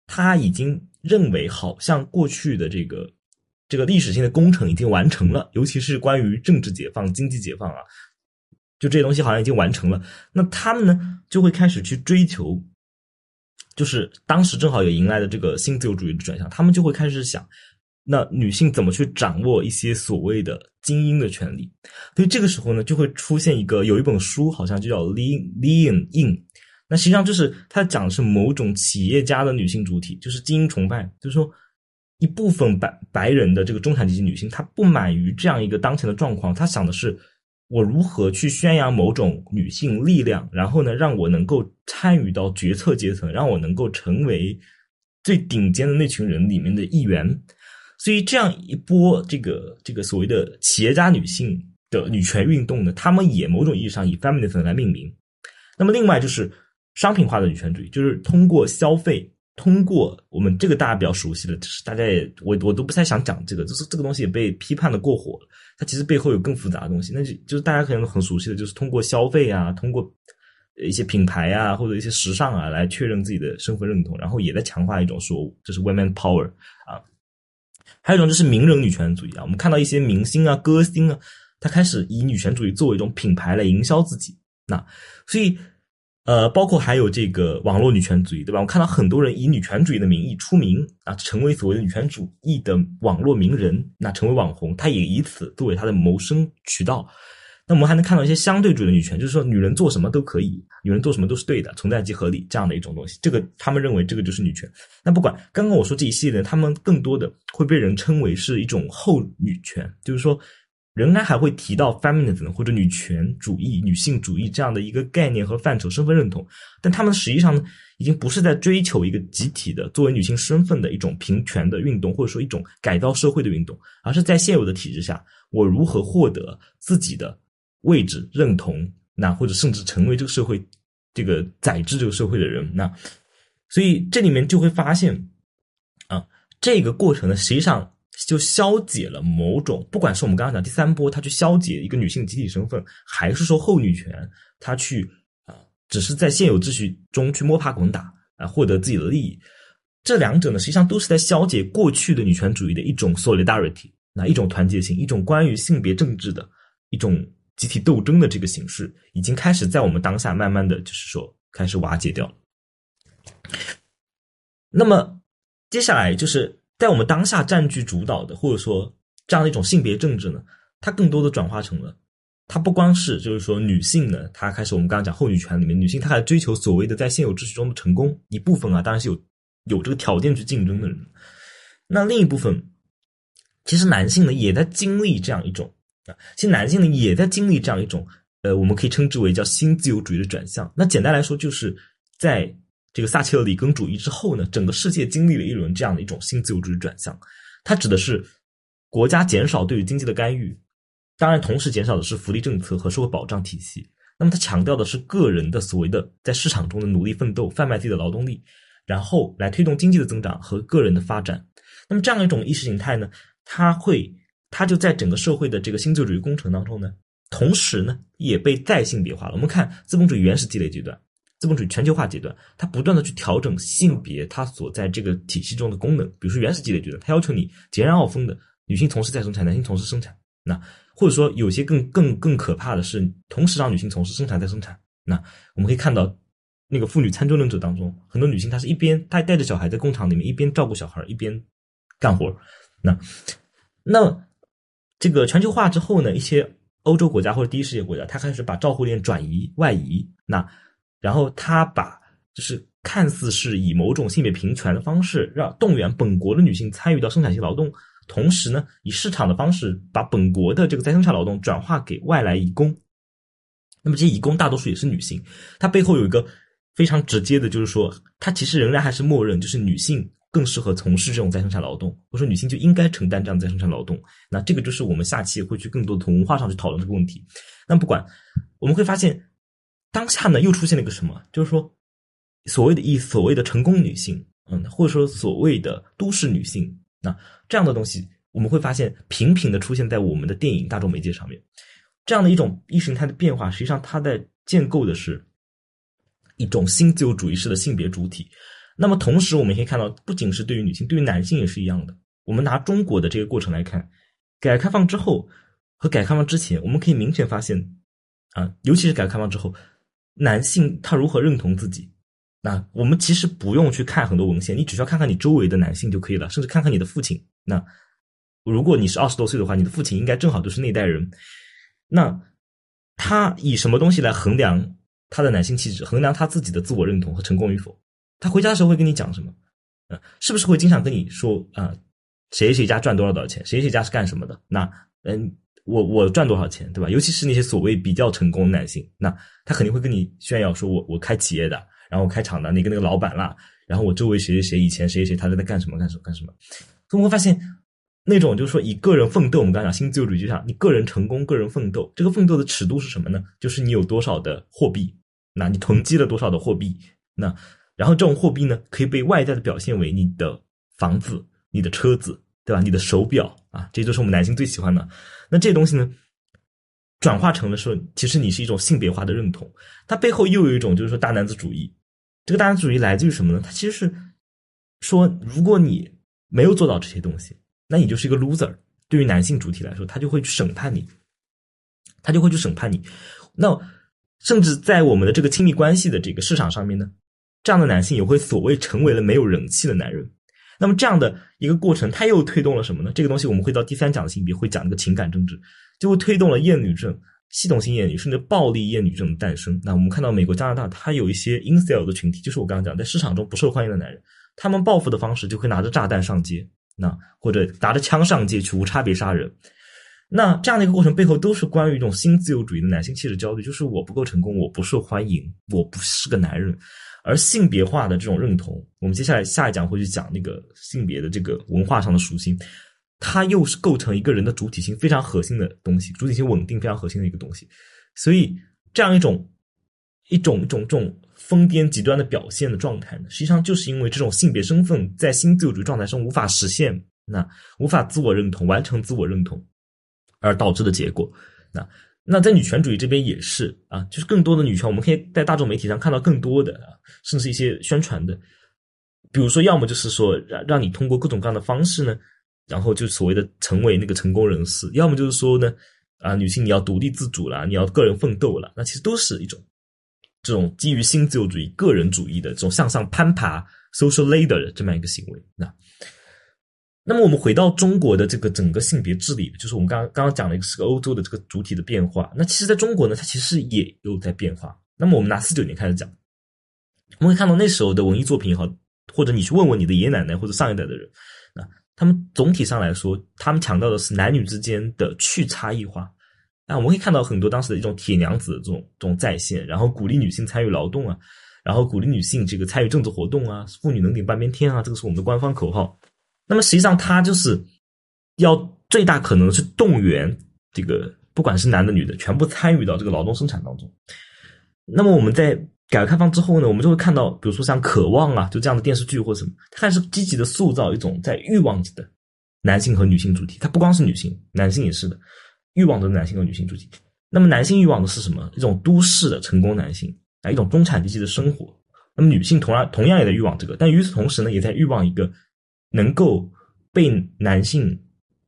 他已经认为好像过去的这个这个历史性的工程已经完成了，尤其是关于政治解放、经济解放啊，就这些东西好像已经完成了。那他们呢，就会开始去追求，就是当时正好也迎来了这个新自由主义的转向，他们就会开始想。那女性怎么去掌握一些所谓的精英的权利？所以这个时候呢，就会出现一个有一本书，好像就叫《Lean Lean In》。那实际上就是它讲的是某种企业家的女性主体，就是精英崇拜。就是说，一部分白白人的这个中产阶级女性，她不满于这样一个当前的状况，她想的是我如何去宣扬某种女性力量，然后呢，让我能够参与到决策阶层，让我能够成为最顶尖的那群人里面的一员。所以这样一波这个这个所谓的企业家女性的女权运动呢，他们也某种意义上以 feminism 来命名。那么另外就是商品化的女权主义，就是通过消费通过我们这个大家比较熟悉的，就是大家也我我都不太想讲这个，就是这个东西也被批判的过火了。它其实背后有更复杂的东西，那就就是大家可能很熟悉的，就是通过消费啊，通过一些品牌啊或者一些时尚啊来确认自己的身份认同，然后也在强化一种说，这是 women power 啊。还有一种就是名人女权主义啊，我们看到一些明星啊、歌星啊，他开始以女权主义作为一种品牌来营销自己。那所以呃，包括还有这个网络女权主义，对吧？我看到很多人以女权主义的名义出名啊，成为所谓的女权主义的网络名人，那成为网红，他也以此作为他的谋生渠道。那我们还能看到一些相对主义的女权，就是说女人做什么都可以，女人做什么都是对的，存在即合理这样的一种东西。这个他们认为这个就是女权。那不管刚刚我说这一系列，他们更多的会被人称为是一种后女权，就是说。仍然还会提到 feminism 或者女权主义、女性主义这样的一个概念和范畴、身份认同，但他们实际上呢，已经不是在追求一个集体的作为女性身份的一种平权的运动，或者说一种改造社会的运动，而是在现有的体制下，我如何获得自己的位置认同，那或者甚至成为这个社会这个宰制这个社会的人，那所以这里面就会发现，啊，这个过程呢，实际上。就消解了某种，不管是我们刚刚讲第三波，他去消解一个女性集体身份，还是说后女权，他去啊，只是在现有秩序中去摸爬滚打啊，获得自己的利益，这两者呢，实际上都是在消解过去的女权主义的一种 solidarity，那一种团结性，一种关于性别政治的一种集体斗争的这个形式，已经开始在我们当下慢慢的就是说开始瓦解掉了。那么接下来就是。在我们当下占据主导的，或者说这样的一种性别政治呢，它更多的转化成了，它不光是就是说女性呢，她开始我们刚刚讲后女权里面，女性她还追求所谓的在现有秩序中的成功一部分啊，当然是有有这个条件去竞争的人。那另一部分，其实男性呢也在经历这样一种啊，其实男性呢也在经历这样一种呃，我们可以称之为叫新自由主义的转向。那简单来说，就是在。这个撒切尔里根主义之后呢，整个世界经历了一轮这样的一种新自由主义转向。它指的是国家减少对于经济的干预，当然同时减少的是福利政策和社会保障体系。那么它强调的是个人的所谓的在市场中的努力奋斗，贩卖自己的劳动力，然后来推动经济的增长和个人的发展。那么这样一种意识形态呢，它会它就在整个社会的这个新自由主义工程当中呢，同时呢也被再性别化了。我们看资本主义原始积累阶段。资本主义全球化阶段，它不断的去调整性别它所在这个体系中的功能。比如说原始积累阶段，它要求你截然傲分的女性从事再生产，男性从事生产。那或者说有些更更更可怕的是，同时让女性从事生产再生产。那我们可以看到，那个妇女参政论者当中，很多女性她是一边她带着小孩在工厂里面一边照顾小孩一边干活。那那这个全球化之后呢，一些欧洲国家或者第一世界国家，它开始把照护链转移外移。那然后他把就是看似是以某种性别平权的方式，让动员本国的女性参与到生产性劳动，同时呢，以市场的方式把本国的这个再生产劳动转化给外来移工。那么这些移工大多数也是女性，它背后有一个非常直接的，就是说，它其实仍然还是默认，就是女性更适合从事这种再生产劳动，或者说女性就应该承担这样再生产劳动。那这个就是我们下期会去更多的从文化上去讨论这个问题。那不管我们会发现。当下呢，又出现了一个什么？就是说，所谓的一所谓的成功女性，嗯，或者说所谓的都市女性，那这样的东西，我们会发现频频的出现在我们的电影大众媒介上面。这样的一种意识形态的变化，实际上它在建构的是一种新自由主义式的性别主体。那么同时，我们可以看到，不仅是对于女性，对于男性也是一样的。我们拿中国的这个过程来看，改革开放之后和改革开放之前，我们可以明显发现，啊，尤其是改革开放之后。男性他如何认同自己？那我们其实不用去看很多文献，你只需要看看你周围的男性就可以了，甚至看看你的父亲。那如果你是二十多岁的话，你的父亲应该正好就是那一代人。那他以什么东西来衡量他的男性气质，衡量他自己的自我认同和成功与否？他回家的时候会跟你讲什么？嗯，是不是会经常跟你说啊，谁谁家赚多少多少钱，谁谁家是干什么的？那嗯。我我赚多少钱，对吧？尤其是那些所谓比较成功的男性，那他肯定会跟你炫耀说，我我开企业的，然后我开厂的，哪个那个老板啦，然后我周围谁谁谁以前谁谁谁他都在干什么干什么干什么。所以我会发现，那种就是说以个人奋斗，我们刚刚讲新自由主义就像你个人成功、个人奋斗，这个奋斗的尺度是什么呢？就是你有多少的货币，那你囤积了多少的货币，那。然后这种货币呢，可以被外在的表现为你的房子、你的车子，对吧？你的手表啊，这都是我们男性最喜欢的。那这东西呢，转化成了说，其实你是一种性别化的认同。它背后又有一种就是说大男子主义。这个大男子主义来自于什么呢？它其实是说，如果你没有做到这些东西，那你就是一个 loser。对于男性主体来说，他就会去审判你，他就会去审判你。那甚至在我们的这个亲密关系的这个市场上面呢，这样的男性也会所谓成为了没有人气的男人。那么这样的一个过程，它又推动了什么呢？这个东西我们会到第三讲的性别会讲那个情感政治，就会推动了厌女症、系统性厌女甚至暴力厌女症的诞生。那我们看到美国、加拿大，它有一些 incel 的群体，就是我刚刚讲在市场中不受欢迎的男人，他们报复的方式就会拿着炸弹上街。那或者拿着枪上街去无差别杀人，那这样的一个过程背后都是关于一种新自由主义的男性气质焦虑，就是我不够成功，我不受欢迎，我不是个男人。而性别化的这种认同，我们接下来下一讲会去讲那个性别的这个文化上的属性，它又是构成一个人的主体性非常核心的东西，主体性稳定非常核心的一个东西。所以这样一种一种一种这种。疯癫极端的表现的状态呢，实际上就是因为这种性别身份在新自由主义状态中无法实现，那无法自我认同、完成自我认同而导致的结果。那那在女权主义这边也是啊，就是更多的女权，我们可以在大众媒体上看到更多的啊，甚至一些宣传的，比如说，要么就是说让让你通过各种各样的方式呢，然后就所谓的成为那个成功人士，要么就是说呢，啊，女性你要独立自主了，你要个人奋斗了，那其实都是一种。这种基于新自由主义、个人主义的这种向上攀爬 （social ladder） 的这么一个行为，那，那么我们回到中国的这个整个性别治理，就是我们刚刚刚讲了一个是个欧洲的这个主体的变化。那其实在中国呢，它其实也有在变化。那么我们拿四九年开始讲，我们会看到那时候的文艺作品也好，或者你去问问你的爷爷奶奶或者上一代的人，啊，他们总体上来说，他们强调的是男女之间的去差异化。啊，我们可以看到很多当时的一种铁娘子的这种这种再现，然后鼓励女性参与劳动啊，然后鼓励女性这个参与政治活动啊，妇女能顶半边天啊，这个是我们的官方口号。那么实际上，它就是要最大可能去动员这个不管是男的女的，全部参与到这个劳动生产当中。那么我们在改革开放之后呢，我们就会看到，比如说像《渴望》啊，就这样的电视剧或什么，它是积极的塑造一种在欲望着的男性和女性主题。它不光是女性，男性也是的。欲望的男性和女性主体，那么男性欲望的是什么？一种都市的成功男性啊，一种中产阶级的生活。那么女性同样同样也在欲望这个，但与此同时呢，也在欲望一个能够被男性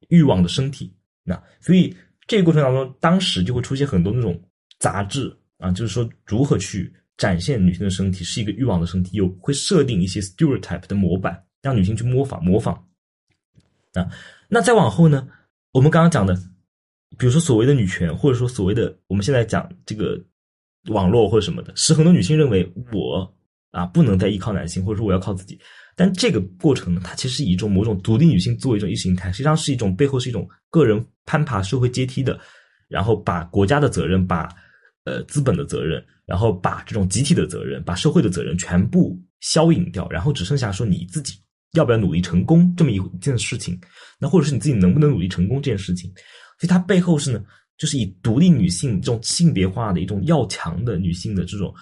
欲望的身体。那所以这个过程当中，当时就会出现很多那种杂志啊，就是说如何去展现女性的身体是一个欲望的身体，有会设定一些 stereotype 的模板，让女性去模仿模仿。啊，那再往后呢，我们刚刚讲的。比如说所谓的女权，或者说所谓的我们现在讲这个网络或者什么的，使很多女性认为我啊不能再依靠男性，或者说我要靠自己。但这个过程呢，它其实以一种某种独立女性作为一种意识形态，实际上是一种背后是一种个人攀爬社会阶梯的，然后把国家的责任、把呃资本的责任，然后把这种集体的责任、把社会的责任全部消隐掉，然后只剩下说你自己要不要努力成功这么一件事情，那或者是你自己能不能努力成功这件事情。所以它背后是呢，就是以独立女性这种性别化的一种要强的女性的这种，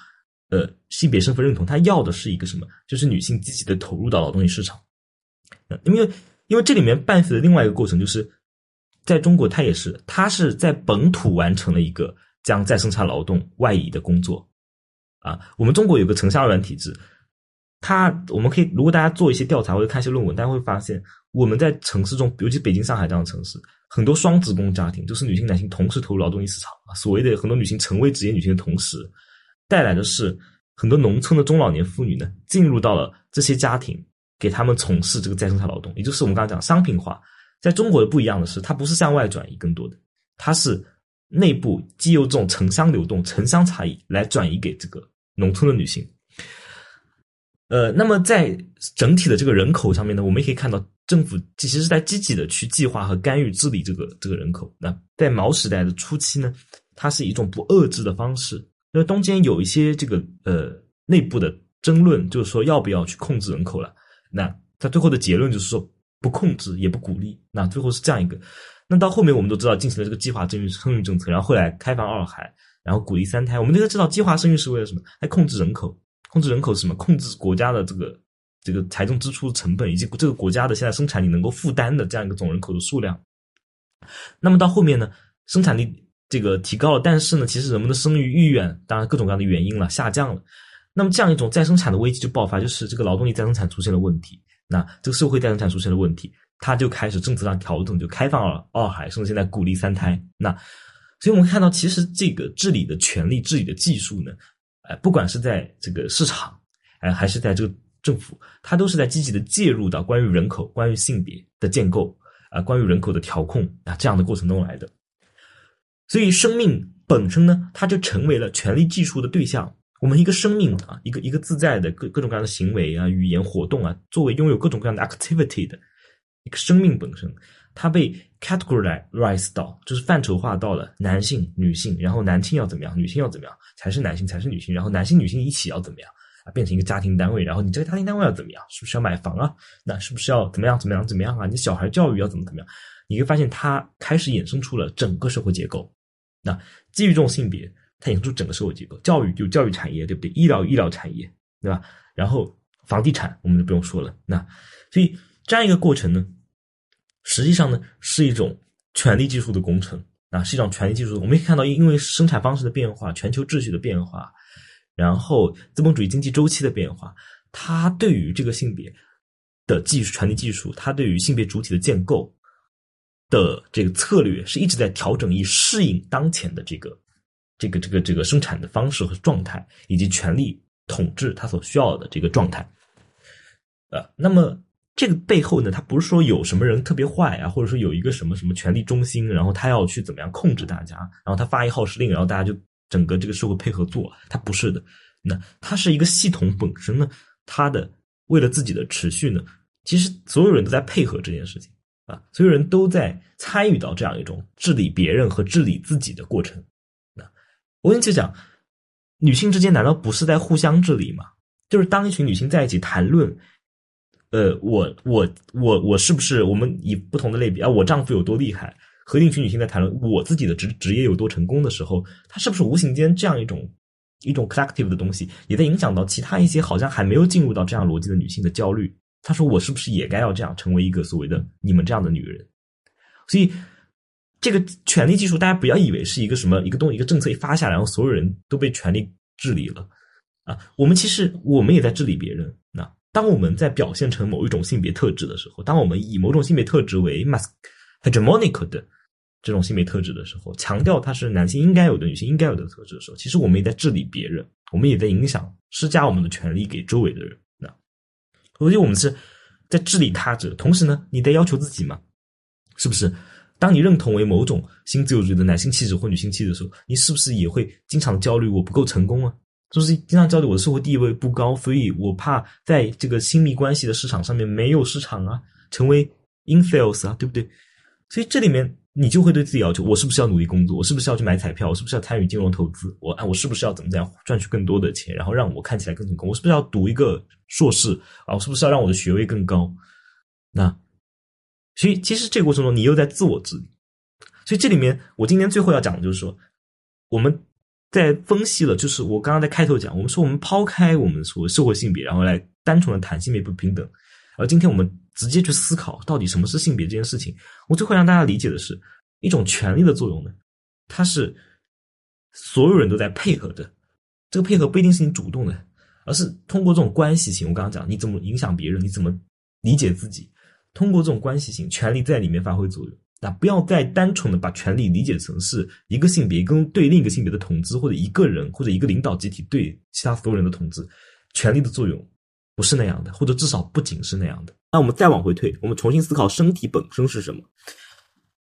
呃，性别身份认同，他要的是一个什么？就是女性积极的投入到劳动力市场。因为因为这里面伴随的另外一个过程，就是在中国，它也是，它是在本土完成了一个将再生产劳动外移的工作。啊，我们中国有个城乡二元体制，它我们可以如果大家做一些调查或者看一些论文，大家会发现我们在城市中，尤其北京、上海这样的城市。很多双职工家庭就是女性、男性同时投入劳动力市场啊。所谓的很多女性成为职业女性的同时，带来的是很多农村的中老年妇女呢，进入到了这些家庭，给他们从事这个再生产劳动，也就是我们刚刚讲商品化。在中国的不一样的是，它不是向外转移更多的，它是内部既有这种城乡流动、城乡差异来转移给这个农村的女性。呃，那么在整体的这个人口上面呢，我们也可以看到。政府其实是在积极的去计划和干预治理这个这个人口。那在毛时代的初期呢，它是一种不遏制的方式。那中间有一些这个呃内部的争论，就是说要不要去控制人口了。那它最后的结论就是说不控制也不鼓励。那最后是这样一个。那到后面我们都知道进行了这个计划生育生育政策，然后后来开放二孩，然后鼓励三胎。我们都知道计划生育是为了什么？来控制人口，控制人口是什么？控制国家的这个这个财政支出成本，以及这个国家的现在生产力能够负担的这样一个总人口的数量。那么到后面呢，生产力这个提高了，但是呢，其实人们的生育意愿，当然各种各样的原因了，下降了。那么这样一种再生产的危机就爆发，就是这个劳动力再生产出现了问题，那这个社会再生产出现了问题，它就开始政策上调整，就开放了二孩，甚至现在鼓励三胎。那所以我们看到，其实这个治理的权利、治理的技术呢，哎，不管是在这个市场，哎，还是在这个政府，它都是在积极的介入到关于人口、关于性别的建构啊，关于人口的调控啊这样的过程中来的。所以，生命本身呢，它就成为了权力技术的对象。我们一个生命啊，一个一个自在的各各种各样的行为啊、语言活动啊，作为拥有各种各样的 activity 的一个生命本身，它被 categorize 到，就是范畴化到了男性、女性，然后男性要怎么样，女性要怎么样才是男性，才是女性，然后男性、女性一起要怎么样啊，变成一个家庭单位，然后你这个家庭单位要怎么样，是不是要买房啊？那是不是要怎么样怎么样怎么样啊？你小孩教育要怎么怎么样？你会发现，它开始衍生出了整个社会结构。那基于这种性别。它引出整个社会结构，教育就教育产业，对不对？医疗医疗产业，对吧？然后房地产我们就不用说了。那所以这样一个过程呢，实际上呢是一种权力技术的工程啊，是一种权力技术。我们可以看到，因为生产方式的变化、全球秩序的变化，然后资本主义经济周期的变化，它对于这个性别的技术、权力技术，它对于性别主体的建构的这个策略是一直在调整，以适应当前的这个。这个这个这个生产的方式和状态，以及权力统治它所需要的这个状态，呃，那么这个背后呢，它不是说有什么人特别坏啊，或者说有一个什么什么权力中心，然后他要去怎么样控制大家，然后他发一号施令，然后大家就整个这个社会配合做，它不是的。那它是一个系统本身呢，它的为了自己的持续呢，其实所有人都在配合这件事情啊，所有人都在参与到这样一种治理别人和治理自己的过程。那我跟你讲，女性之间难道不是在互相治理吗？就是当一群女性在一起谈论，呃，我我我我是不是我们以不同的类比啊，我丈夫有多厉害，和另一群女性在谈论我自己的职职业有多成功的时候，她是不是无形间这样一种一种 collective 的东西，也在影响到其他一些好像还没有进入到这样逻辑的女性的焦虑？他说我是不是也该要这样成为一个所谓的你们这样的女人？所以。这个权力技术，大家不要以为是一个什么一个东一个政策一发下来，然后所有人都被权力治理了啊！我们其实我们也在治理别人。那当我们在表现成某一种性别特质的时候，当我们以某种性别特质为 mas hegemonic 的这种性别特质的时候，强调它是男性应该有的、女性应该有的特质的时候，其实我们也在治理别人，我们也在影响施加我们的权利给周围的人。所以我们是在治理他者，同时呢，你在要求自己嘛？是不是？当你认同为某种新自由主义的男性气质或女性气质的时候，你是不是也会经常焦虑我不够成功啊？就是经常焦虑我的社会地位不高，所以我怕在这个亲密关系的市场上面没有市场啊，成为 infels 啊，对不对？所以这里面你就会对自己要求：我是不是要努力工作？我是不是要去买彩票？我是不是要参与金融投资？我哎，我是不是要怎么怎样赚取更多的钱，然后让我看起来更成功？我是不是要读一个硕士啊？我是不是要让我的学位更高？那？所以，其实这个过程中，你又在自我治理。所以，这里面我今天最后要讲的就是说，我们在分析了，就是我刚刚在开头讲，我们说我们抛开我们所谓社会性别，然后来单纯的谈性别不平等。而今天我们直接去思考，到底什么是性别这件事情。我最后让大家理解的是，一种权利的作用呢，它是所有人都在配合的。这个配合不一定是你主动的，而是通过这种关系性。我刚刚讲，你怎么影响别人，你怎么理解自己。通过这种关系性，权力在里面发挥作用。那不要再单纯的把权力理解成是一个性别跟对另一个性别的统治，或者一个人或者一个领导集体对其他所有人的统治。权力的作用不是那样的，或者至少不仅是那样的。那我们再往回退，我们重新思考身体本身是什么？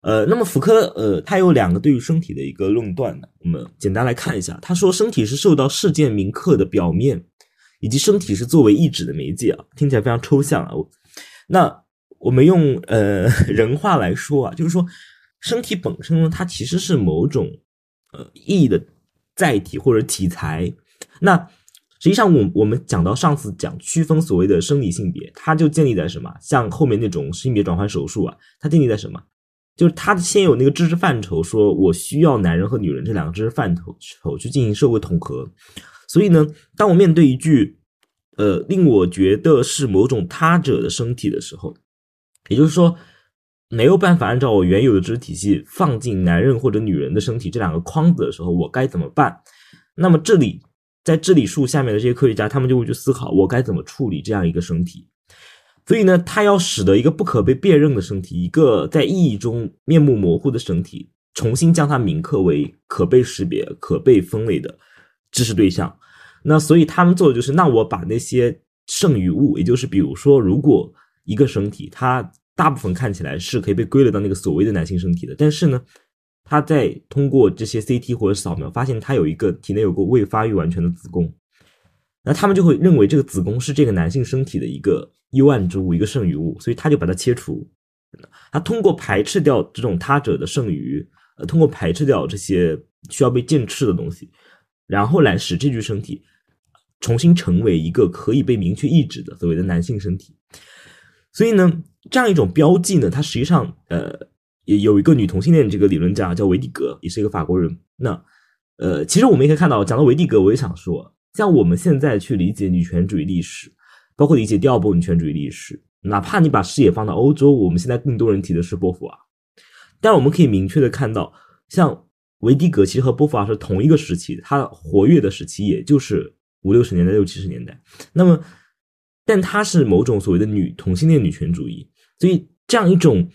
呃，那么福柯呃，他有两个对于身体的一个论断呢。我们简单来看一下，他说身体是受到事件铭刻的表面，以及身体是作为意志的媒介啊，听起来非常抽象啊。那我们用呃人话来说啊，就是说，身体本身呢，它其实是某种呃意义的载体或者题材。那实际上，我我们讲到上次讲区分所谓的生理性别，它就建立在什么？像后面那种性别转换手术啊，它建立在什么？就是他先有那个知识范畴，说我需要男人和女人这两个知识范畴去进行社会统合。所以呢，当我面对一具呃令我觉得是某种他者的身体的时候，也就是说没有办法按照我原有的知识体系放进男人或者女人的身体这两个框子的时候，我该怎么办？那么这里在治理树下面的这些科学家，他们就会去思考我该怎么处理这样一个身体。所以呢，他要使得一个不可被辨认的身体，一个在意义中面目模糊的身体，重新将它铭刻为可被识别、可被分类的知识对象。那所以他们做的就是，那我把那些剩余物，也就是比如说，如果一个身体它大部分看起来是可以被归类到那个所谓的男性身体的，但是呢，他在通过这些 CT 或者扫描发现，他有一个体内有个未发育完全的子宫，那他们就会认为这个子宫是这个男性身体的一个幽暗之物，一个剩余物，所以他就把它切除。他通过排斥掉这种他者的剩余，呃，通过排斥掉这些需要被剑斥的东西，然后来使这具身体重新成为一个可以被明确抑制的所谓的男性身体。所以呢，这样一种标记呢，它实际上呃，也有一个女同性恋这个理论家叫维蒂格，也是一个法国人。那呃，其实我们也可以看到，讲到维蒂格，我也想说，像我们现在去理解女权主义历史，包括理解第二波女权主义历史，哪怕你把视野放到欧洲，我们现在更多人提的是波伏娃，但我们可以明确的看到，像维蒂格其实和波伏娃是同一个时期，他活跃的时期也就是五六十年代、六七十年代。那么，但他是某种所谓的女同性恋女权主义，所以这样一种，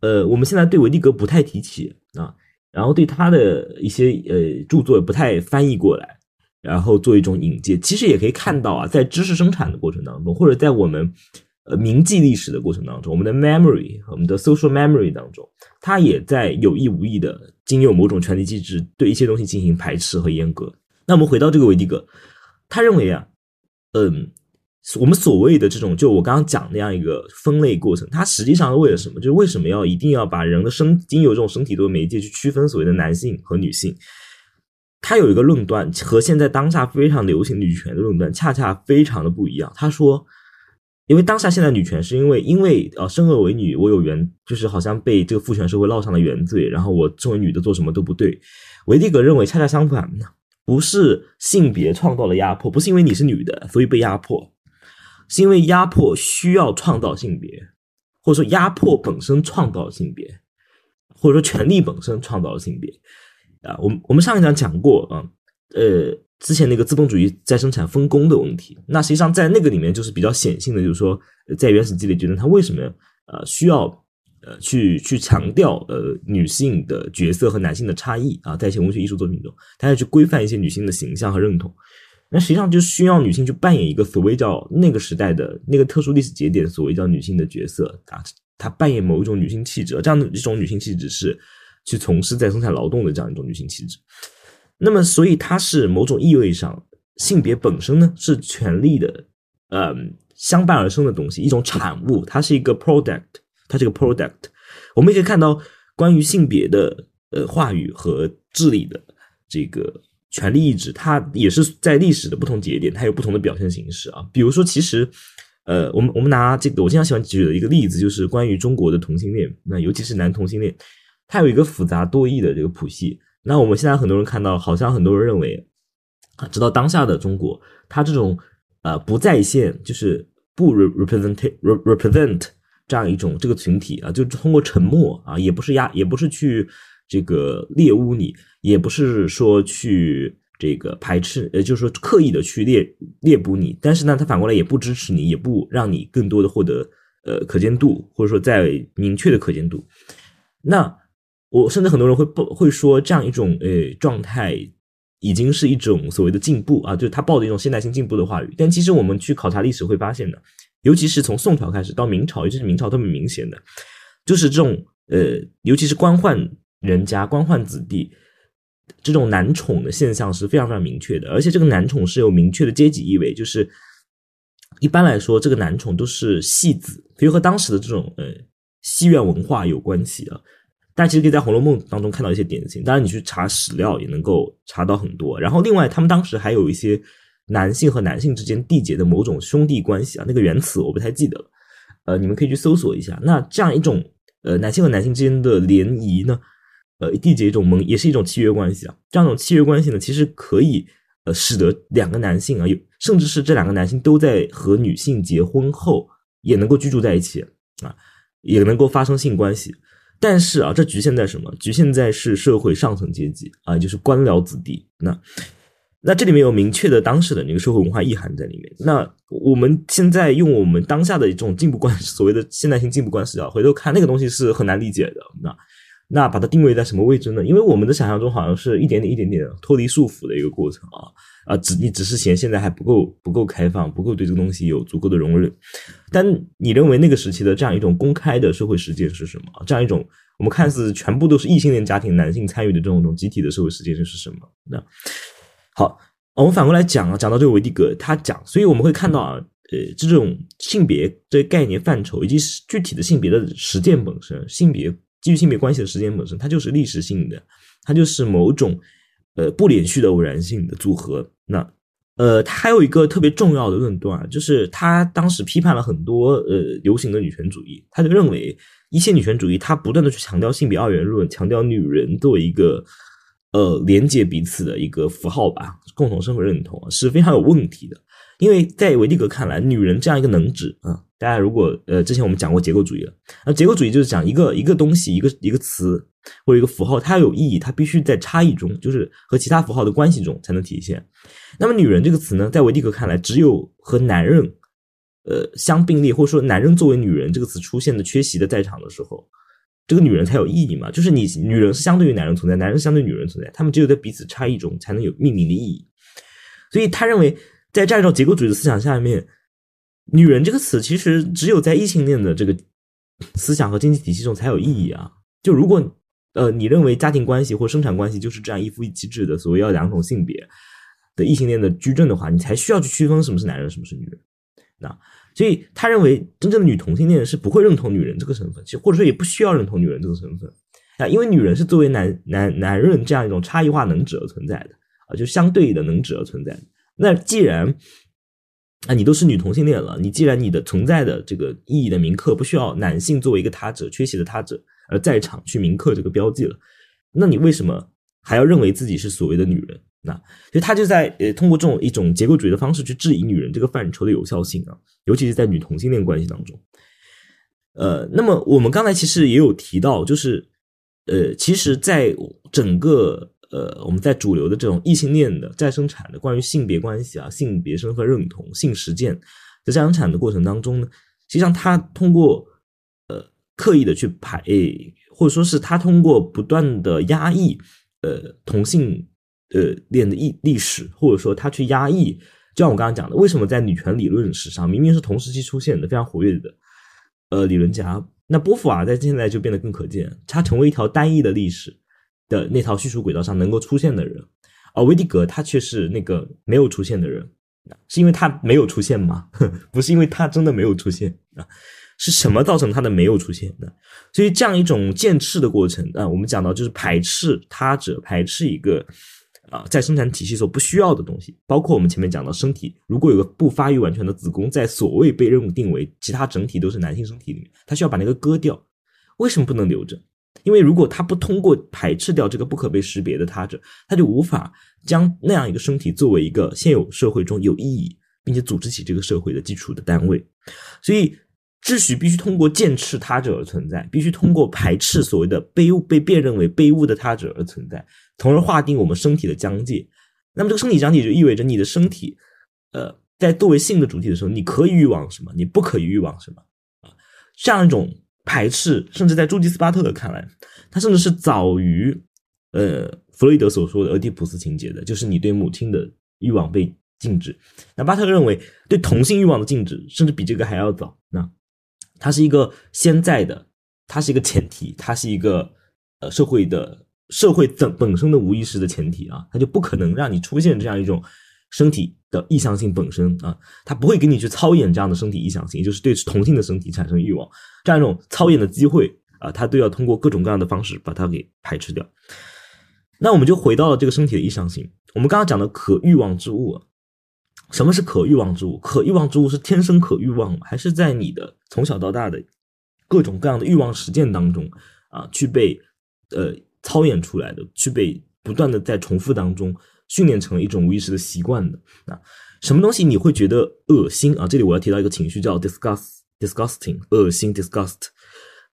呃，我们现在对维蒂格不太提起啊，然后对他的一些呃著作不太翻译过来。然后做一种引介，其实也可以看到啊，在知识生产的过程当中，或者在我们呃铭记历史的过程当中，我们的 memory 我们的 social memory 当中，它也在有意无意的经由某种权力机制对一些东西进行排斥和阉割。那我们回到这个维蒂格，他认为啊，嗯，我们所谓的这种就我刚刚讲那样一个分类过程，它实际上是为了什么？就是为什么要一定要把人的身经由这种身体作为媒介去区分所谓的男性和女性？他有一个论断，和现在当下非常流行女权的论断恰恰非常的不一样。他说，因为当下现在女权是因为因为呃生而为女，我有原就是好像被这个父权社会烙上了原罪，然后我作为女的做什么都不对。维蒂格认为恰恰相反，不是性别创造了压迫，不是因为你是女的所以被压迫，是因为压迫需要创造性别，或者说压迫本身创造性别，或者说权力本身创造性别。啊，我们我们上一讲讲过啊，呃，之前那个资本主义再生产分工的问题，那实际上在那个里面就是比较显性的，就是说在原始积累阶段，它为什么呃需要呃去去强调呃女性的角色和男性的差异啊，在一些文学艺术作品中，它要去规范一些女性的形象和认同，那实际上就需要女性去扮演一个所谓叫那个时代的那个特殊历史节点所谓叫女性的角色啊，她扮演某一种女性气质，这样的一种女性气质是。去从事在生产劳动的这样一种女性气质，那么所以它是某种意味上性别本身呢是权力的，呃相伴而生的东西，一种产物，它是一个 product，它是个 product。我们也可以看到关于性别的呃话语和治理的这个权力意志，它也是在历史的不同节点，它有不同的表现形式啊。比如说，其实呃我们我们拿这个我经常喜欢举的一个例子，就是关于中国的同性恋，那尤其是男同性恋。它有一个复杂多义的这个谱系。那我们现在很多人看到，好像很多人认为啊，直到当下的中国，它这种呃不在线，就是不 represent represent 这样一种这个群体啊，就通过沉默啊，也不是压，也不是去这个猎污你，也不是说去这个排斥，呃，就是说刻意的去猎猎捕你。但是呢，他反过来也不支持你，也不让你更多的获得呃可见度，或者说在明确的可见度。那我甚至很多人会不会说这样一种呃状态已经是一种所谓的进步啊，就是他抱着一种现代性进步的话语。但其实我们去考察历史会发现的，尤其是从宋朝开始到明朝，尤其是明朝特别明显的，就是这种呃，尤其是官宦人家、官宦子弟这种男宠的现象是非常非常明确的，而且这个男宠是有明确的阶级意味，就是一般来说这个男宠都是戏子，比如和当时的这种呃戏院文化有关系啊。但其实可以在《红楼梦》当中看到一些典型，当然你去查史料也能够查到很多。然后另外，他们当时还有一些男性和男性之间缔结的某种兄弟关系啊，那个原词我不太记得了，呃，你们可以去搜索一下。那这样一种呃男性和男性之间的联谊呢，呃缔结一种盟，也是一种契约关系啊。这样一种契约关系呢，其实可以呃使得两个男性啊，有甚至是这两个男性都在和女性结婚后也能够居住在一起啊，也能够发生性关系。但是啊，这局限在什么？局限在是社会上层阶级啊，就是官僚子弟。那那这里面有明确的当时的那个社会文化意涵在里面。那我们现在用我们当下的一种进步观，所谓的现代性进步观视角回头看那个东西是很难理解的。那那把它定位在什么位置呢？因为我们的想象中好像是一点点、一点点脱离束缚的一个过程啊啊，只你只是嫌现在还不够不够开放，不够对这个东西有足够的容忍。但你认为那个时期的这样一种公开的社会实践是什么？这样一种我们看似全部都是异性恋家庭男性参与的这种种集体的社会实践是什么？那好，我们反过来讲啊，讲到这个维蒂格，他讲，所以我们会看到啊，呃，这种性别这概念范畴以及具体的性别的实践本身，性别基于性别关系的时间本身，它就是历史性的，它就是某种呃不连续的偶然性的组合。那呃，他还有一个特别重要的论断，就是他当时批判了很多呃流行的女权主义，他就认为一些女权主义，他不断的去强调性别二元论，强调女人作为一个呃连接彼此的一个符号吧，共同身份认同是非常有问题的。因为在维蒂格看来，女人这样一个能指啊，大家如果呃之前我们讲过结构主义了，那结构主义就是讲一个一个东西一个一个词或者一个符号，它要有意义，它必须在差异中，就是和其他符号的关系中才能体现。那么“女人”这个词呢，在维蒂格看来，只有和男人，呃相并列，或者说男人作为女人这个词出现的缺席的在场的时候，这个女人才有意义嘛？就是你女人是相对于男人存在，男人相对女人存在，他们只有在彼此差异中才能有命名的意义。所以他认为，在这样一种结构主义的思想下面，“女人”这个词其实只有在异性恋的这个思想和经济体系中才有意义啊。就如果呃你认为家庭关系或生产关系就是这样一夫一妻制的，所谓要两种性别。的异性恋的矩阵的话，你才需要去区分什么是男人，什么是女人。那所以他认为，真正的女同性恋是不会认同女人这个身份，其实或者说也不需要认同女人这个身份啊，因为女人是作为男男男人这样一种差异化能指而存在的啊，就相对的能指而存在的。那既然啊你都是女同性恋了，你既然你的存在的这个意义的铭刻不需要男性作为一个他者缺席的他者而在场去铭刻这个标记了，那你为什么还要认为自己是所谓的女人？那所以他就在呃通过这种一种结构主义的方式去质疑女人这个范畴的有效性啊，尤其是在女同性恋关系当中。呃，那么我们刚才其实也有提到，就是呃，其实在整个呃我们在主流的这种异性恋的再生产的关于性别关系啊、性别身份认同、性实践在再生产的过程当中呢，实际上他通过呃刻意的去排，或者说是他通过不断的压抑呃同性。呃，恋的历历史，或者说他去压抑，就像我刚刚讲的，为什么在女权理论史上，明明是同时期出现的非常活跃的，呃，理论家，那波伏娃在现在就变得更可见，他成为一条单一的历史的那套叙述轨道上能够出现的人，而维迪格他却是那个没有出现的人，是因为他没有出现吗？[LAUGHS] 不是因为他真的没有出现啊。是什么造成他的没有出现的？所以这样一种渐斥的过程啊，我们讲到就是排斥他者，排斥一个。啊，在生产体系所不需要的东西，包括我们前面讲到身体，如果有个不发育完全的子宫，在所谓被认定为其他整体都是男性身体里面，他需要把那个割掉。为什么不能留着？因为如果他不通过排斥掉这个不可被识别的他者，他就无法将那样一个身体作为一个现有社会中有意义并且组织起这个社会的基础的单位。所以，秩序必须通过剑斥他者而存在，必须通过排斥所谓的卑污被辨认为卑污的他者而存在。从而划定我们身体的疆界，那么这个身体疆界就意味着你的身体，呃，在作为性的主体的时候，你可以欲望什么，你不可以欲望什么啊？这样一种排斥，甚至在朱迪斯巴特的看来，他甚至是早于呃弗洛伊德所说的俄狄浦斯情节的，就是你对母亲的欲望被禁止。那巴特认为对同性欲望的禁止，甚至比这个还要早。那它是一个现在的，它是一个前提，它是一个呃社会的。社会本本身的无意识的前提啊，它就不可能让你出现这样一种身体的意向性本身啊，它不会给你去操演这样的身体意向性，也就是对同性的身体产生欲望这样一种操演的机会啊，它都要通过各种各样的方式把它给排斥掉。那我们就回到了这个身体的意向性，我们刚刚讲的可欲望之物，什么是可欲望之物？可欲望之物是天生可欲望，还是在你的从小到大的各种各样的欲望实践当中啊，去被呃操演出来的，去被不断的在重复当中训练成一种无意识的习惯的啊。什么东西你会觉得恶心啊？这里我要提到一个情绪叫 disgust，disgusting，恶心 disgust。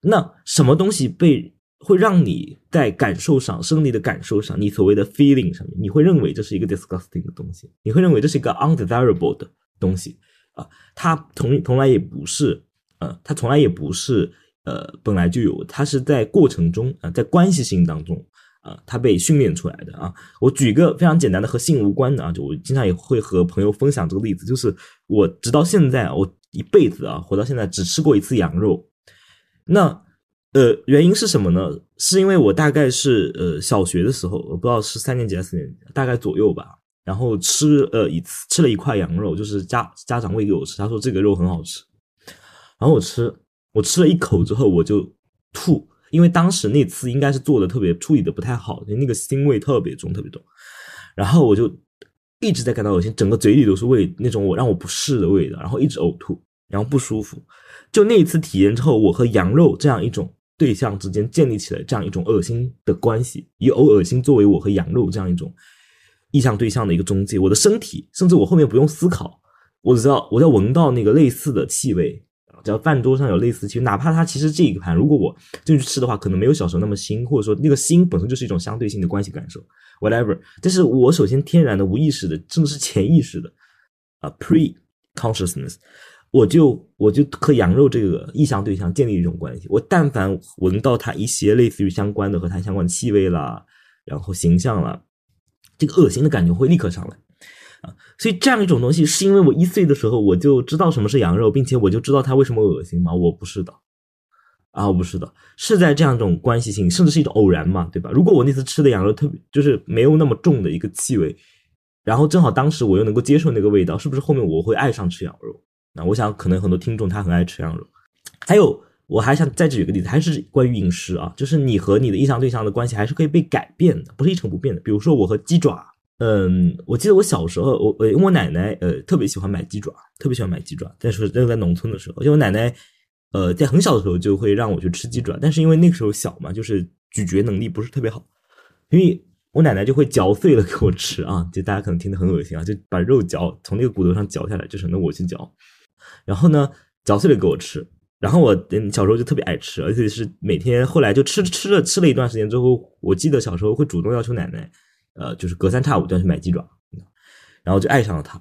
那什么东西被会让你在感受上、生理的感受上，你所谓的 feeling 上面，你会认为这是一个 disgusting 的东西，你会认为这是一个 undesirable 的东西啊？它从从来也不是，呃，它从来也不是，呃，本来就有，它是在过程中啊，在关系性当中啊，它被训练出来的啊。我举一个非常简单的和性无关的啊，就我经常也会和朋友分享这个例子，就是我直到现在，我一辈子啊，活到现在只吃过一次羊肉。那，呃，原因是什么呢？是因为我大概是呃小学的时候，我不知道是三年级还是四年级，大概左右吧。然后吃呃一次吃了一块羊肉，就是家家长喂给我吃，他说这个肉很好吃。然后我吃，我吃了一口之后我就吐，因为当时那次应该是做的特别处理的不太好，那个腥味特别重特别重。然后我就一直在感到恶心，整个嘴里都是味那种我让我不适的味道，然后一直呕吐，然后不舒服。就那一次体验之后，我和羊肉这样一种对象之间建立起来这样一种恶心的关系，以呕恶心作为我和羊肉这样一种意向对象的一个中介。我的身体，甚至我后面不用思考，我只要我要闻到那个类似的气味，只要饭桌上有类似其实，哪怕它其实这一个盘，如果我进去吃的话，可能没有小时候那么腥，或者说那个腥本身就是一种相对性的关系感受，whatever。这是我首先天然的、无意识的，甚至是潜意识的啊，pre consciousness。我就我就和羊肉这个意向对象建立一种关系，我但凡闻到它一些类似于相关的和它相关的气味啦，然后形象啦，这个恶心的感觉会立刻上来！所以这样一种东西，是因为我一岁的时候我就知道什么是羊肉，并且我就知道它为什么恶心吗？我不是的啊，我不是的，是在这样一种关系性，甚至是一种偶然嘛，对吧？如果我那次吃的羊肉特别就是没有那么重的一个气味，然后正好当时我又能够接受那个味道，是不是后面我会爱上吃羊肉？那我想，可能很多听众他很爱吃羊肉。还有，我还想再举个例子，还是关于饮食啊，就是你和你的意向对象的关系还是可以被改变的，不是一成不变的。比如说，我和鸡爪，嗯，我记得我小时候，我我，因为我奶奶呃特别喜欢买鸡爪，特别喜欢买鸡爪。但是，那个在农村的时候，因为我奶奶呃在很小的时候就会让我去吃鸡爪，但是因为那个时候小嘛，就是咀嚼能力不是特别好，因为我奶奶就会嚼碎了给我吃啊，就大家可能听得很恶心啊，就把肉嚼从那个骨头上嚼下来，就省得我去嚼。然后呢，嚼碎了给我吃。然后我小时候就特别爱吃，而且是每天后来就吃吃了吃了一段时间之后，我记得小时候会主动要求奶奶，呃，就是隔三差五就要去买鸡爪，然后就爱上了它。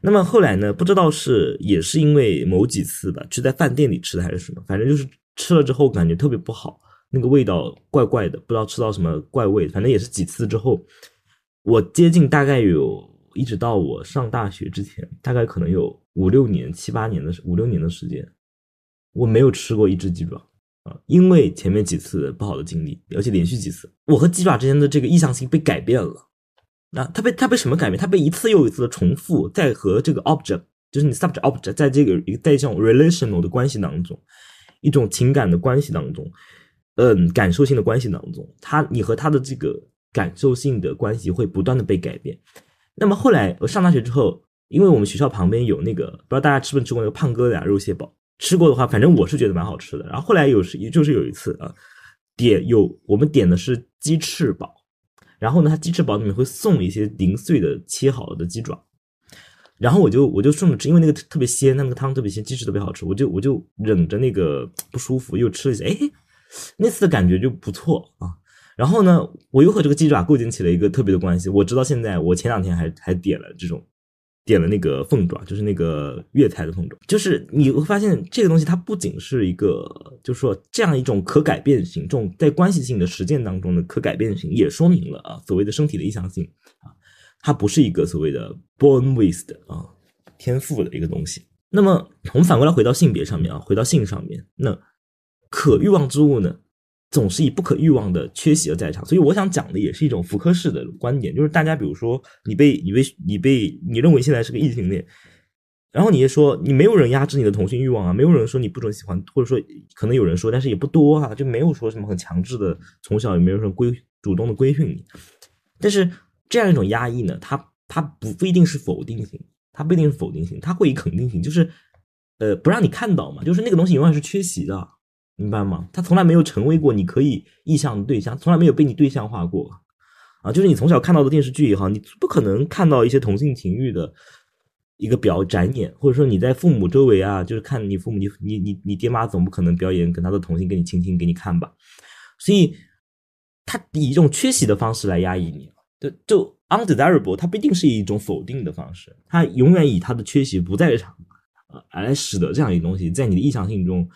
那么后来呢，不知道是也是因为某几次吧，是在饭店里吃的还是什么，反正就是吃了之后感觉特别不好，那个味道怪怪的，不知道吃到什么怪味。反正也是几次之后，我接近大概有。一直到我上大学之前，大概可能有五六年、七八年的五六年的时间，我没有吃过一只鸡爪啊，因为前面几次不好的经历，而且连续几次，我和鸡爪之间的这个意向性被改变了。那它被它被什么改变？它被一次又一次的重复，在和这个 object，就是你 subject object，在这个一个在这种 relational 的关系当中，一种情感的关系当中，嗯，感受性的关系当中，它你和他的这个感受性的关系会不断的被改变。那么后来我上大学之后，因为我们学校旁边有那个，不知道大家吃没吃过那个胖哥俩肉蟹堡？吃过的话，反正我是觉得蛮好吃的。然后后来有是，就是有一次啊，点有我们点的是鸡翅堡，然后呢，它鸡翅堡里面会送一些零碎的切好了的鸡爪，然后我就我就顺着吃，因为那个特别鲜，它那个汤特别鲜，鸡翅特别好吃，我就我就忍着那个不舒服又吃了一下，哎，那次的感觉就不错啊。然后呢，我又和这个鸡爪构建起了一个特别的关系。我直到现在，我前两天还还点了这种，点了那个凤爪，就是那个粤菜的凤爪。就是你会发现，这个东西它不仅是一个，就是说这样一种可改变性，这种在关系性的实践当中的可改变性，也说明了啊，所谓的身体的意向性啊，它不是一个所谓的 born with 的啊天赋的一个东西。那么我们反过来回到性别上面啊，回到性上面，那可欲望之物呢？总是以不可欲望的缺席而在场，所以我想讲的也是一种福柯式的观点，就是大家比如说你被你被你被你认为现在是个异性恋，然后你也说你没有人压制你的同性欲望啊，没有人说你不准喜欢，或者说可能有人说，但是也不多啊，就没有说什么很强制的，从小也没有人规主动的规训你，但是这样一种压抑呢，它它不不一定是否定性，它不一定是否定性，它会以肯定性，就是呃不让你看到嘛，就是那个东西永远是缺席的。明白吗？他从来没有成为过你可以意向的对象，从来没有被你对象化过啊。就是你从小看到的电视剧也好，你不可能看到一些同性情欲的一个表展演，或者说你在父母周围啊，就是看你父母，你你你你爹妈总不可能表演跟他的同性跟你亲亲给你看吧？所以他以一种缺席的方式来压抑你，就就 undesirable，它不一定是以一种否定的方式，他永远以他的缺席不在场啊，来使得这样一个东西在你的意向性中，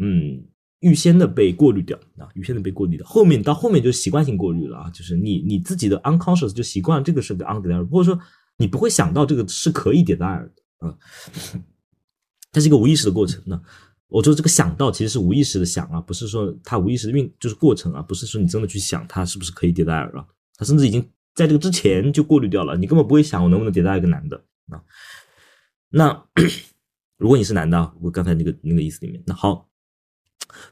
嗯。预先的被过滤掉啊，预先的被过滤掉，后面到后面就习惯性过滤了啊，就是你你自己的 unconscious 就习惯这个是个 undesirable，或者说你不会想到这个是可以 desire 的啊，[LAUGHS] 它是一个无意识的过程。那我说这个想到其实是无意识的想啊，不是说它无意识的运就是过程啊，不是说你真的去想它是不是可以 desire 了，它甚至已经在这个之前就过滤掉了，你根本不会想我能不能 desire 一个男的啊。那 [COUGHS] 如果你是男的，我刚才那个那个意思里面，那好。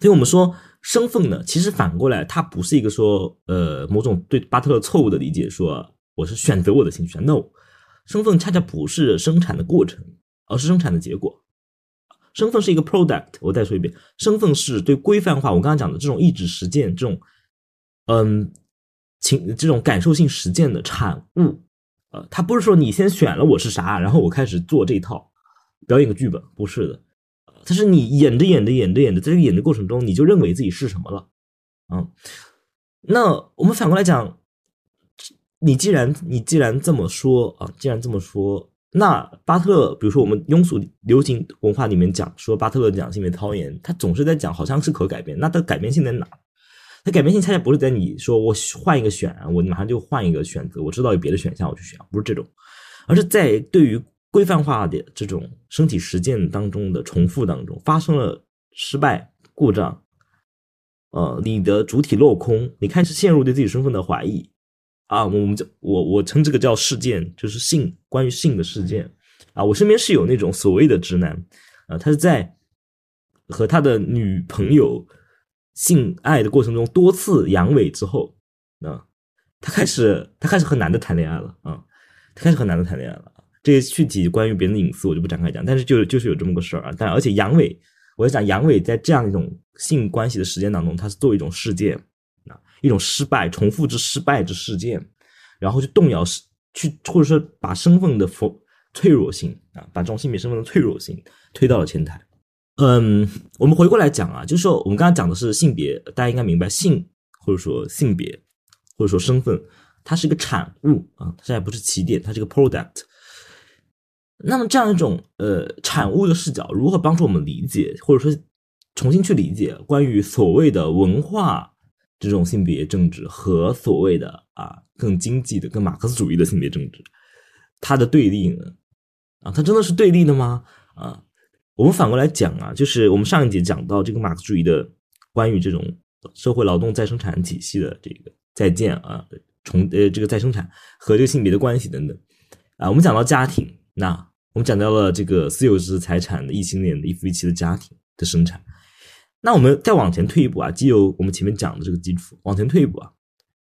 所以我们说身份呢，其实反过来，它不是一个说呃某种对巴特勒错误的理解，说我是选择我的兴趣。No，身份恰恰不是生产的过程，而是生产的结果。身份是一个 product。我再说一遍，身份是对规范化。我刚刚讲的这种意志实践，这种嗯情这种感受性实践的产物。呃，它不是说你先选了我是啥，然后我开始做这一套表演个剧本，不是的。它是你演着演着演着演着，在这个演的过程中，你就认为自己是什么了，嗯，那我们反过来讲，你既然你既然这么说啊，既然这么说，那巴特勒，比如说我们庸俗流行文化里面讲说巴特勒讲性别操演，他总是在讲好像是可改变，那它改变性在哪？它改变性恰恰不是在你说我换一个选，我马上就换一个选择，我知道有别的选项我去选，不是这种，而是在对于。规范化的这种身体实践当中的重复当中发生了失败故障，呃，你的主体落空，你开始陷入对自己身份的怀疑。啊，我们叫我我称这个叫事件，就是性关于性的事件。啊，我身边是有那种所谓的直男啊，他是在和他的女朋友性爱的过程中多次阳痿之后啊，他开始他开始和男的谈恋爱了啊，他开始和男的谈恋爱了。这些具体关于别人的隐私我就不展开讲，但是就就是有这么个事儿啊。但而且阳痿，我在讲阳痿在这样一种性关系的实践当中，它是作为一种事件啊，一种失败、重复之失败之事件，然后去动摇是去或者说把身份的否脆弱性啊，把这种性别身份的脆弱性推到了前台。嗯，我们回过来讲啊，就是说我们刚刚讲的是性别，大家应该明白性或者说性别或者说身份，它是一个产物啊，它现在不是起点，它是个 product。那么这样一种呃产物的视角，如何帮助我们理解，或者说重新去理解关于所谓的文化这种性别政治和所谓的啊更经济的、更马克思主义的性别政治，它的对立呢？啊，它真的是对立的吗？啊，我们反过来讲啊，就是我们上一节讲到这个马克思主义的关于这种社会劳动再生产体系的这个再建啊重呃这个再生产和这个性别的关系等等啊，我们讲到家庭。那我们讲到了这个私有制财产的异性恋的一夫一妻的家庭的生产，那我们再往前退一步啊，基由我们前面讲的这个基础往前退一步啊，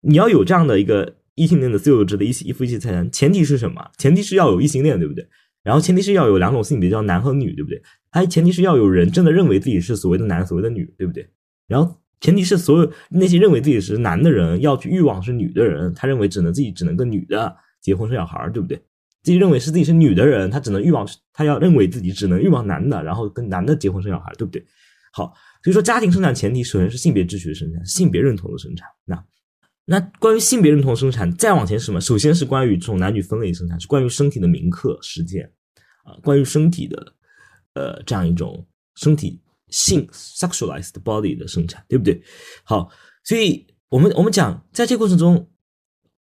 你要有这样的一个异性恋的私有制的一一夫一妻财产，前提是什么？前提是要有异性恋，对不对？然后前提是要有两种性别，叫男和女，对不对？还前提是要有人真的认为自己是所谓的男，所谓的女，对不对？然后前提是所有那些认为自己是男的人要去欲望是女的人，他认为只能自己只能跟女的结婚生小孩，对不对？自己认为是自己是女的人，他只能欲望，他要认为自己只能欲望男的，然后跟男的结婚生小孩，对不对？好，所以说家庭生产前提首先是性别秩序的生产，性别认同的生产。那那关于性别认同生产，再往前是什么？首先是关于这种男女分类生产，是关于身体的铭刻实践啊，关于身体的呃这样一种身体性 sexualized body 的生产，对不对？好，所以我们我们讲在这个过程中。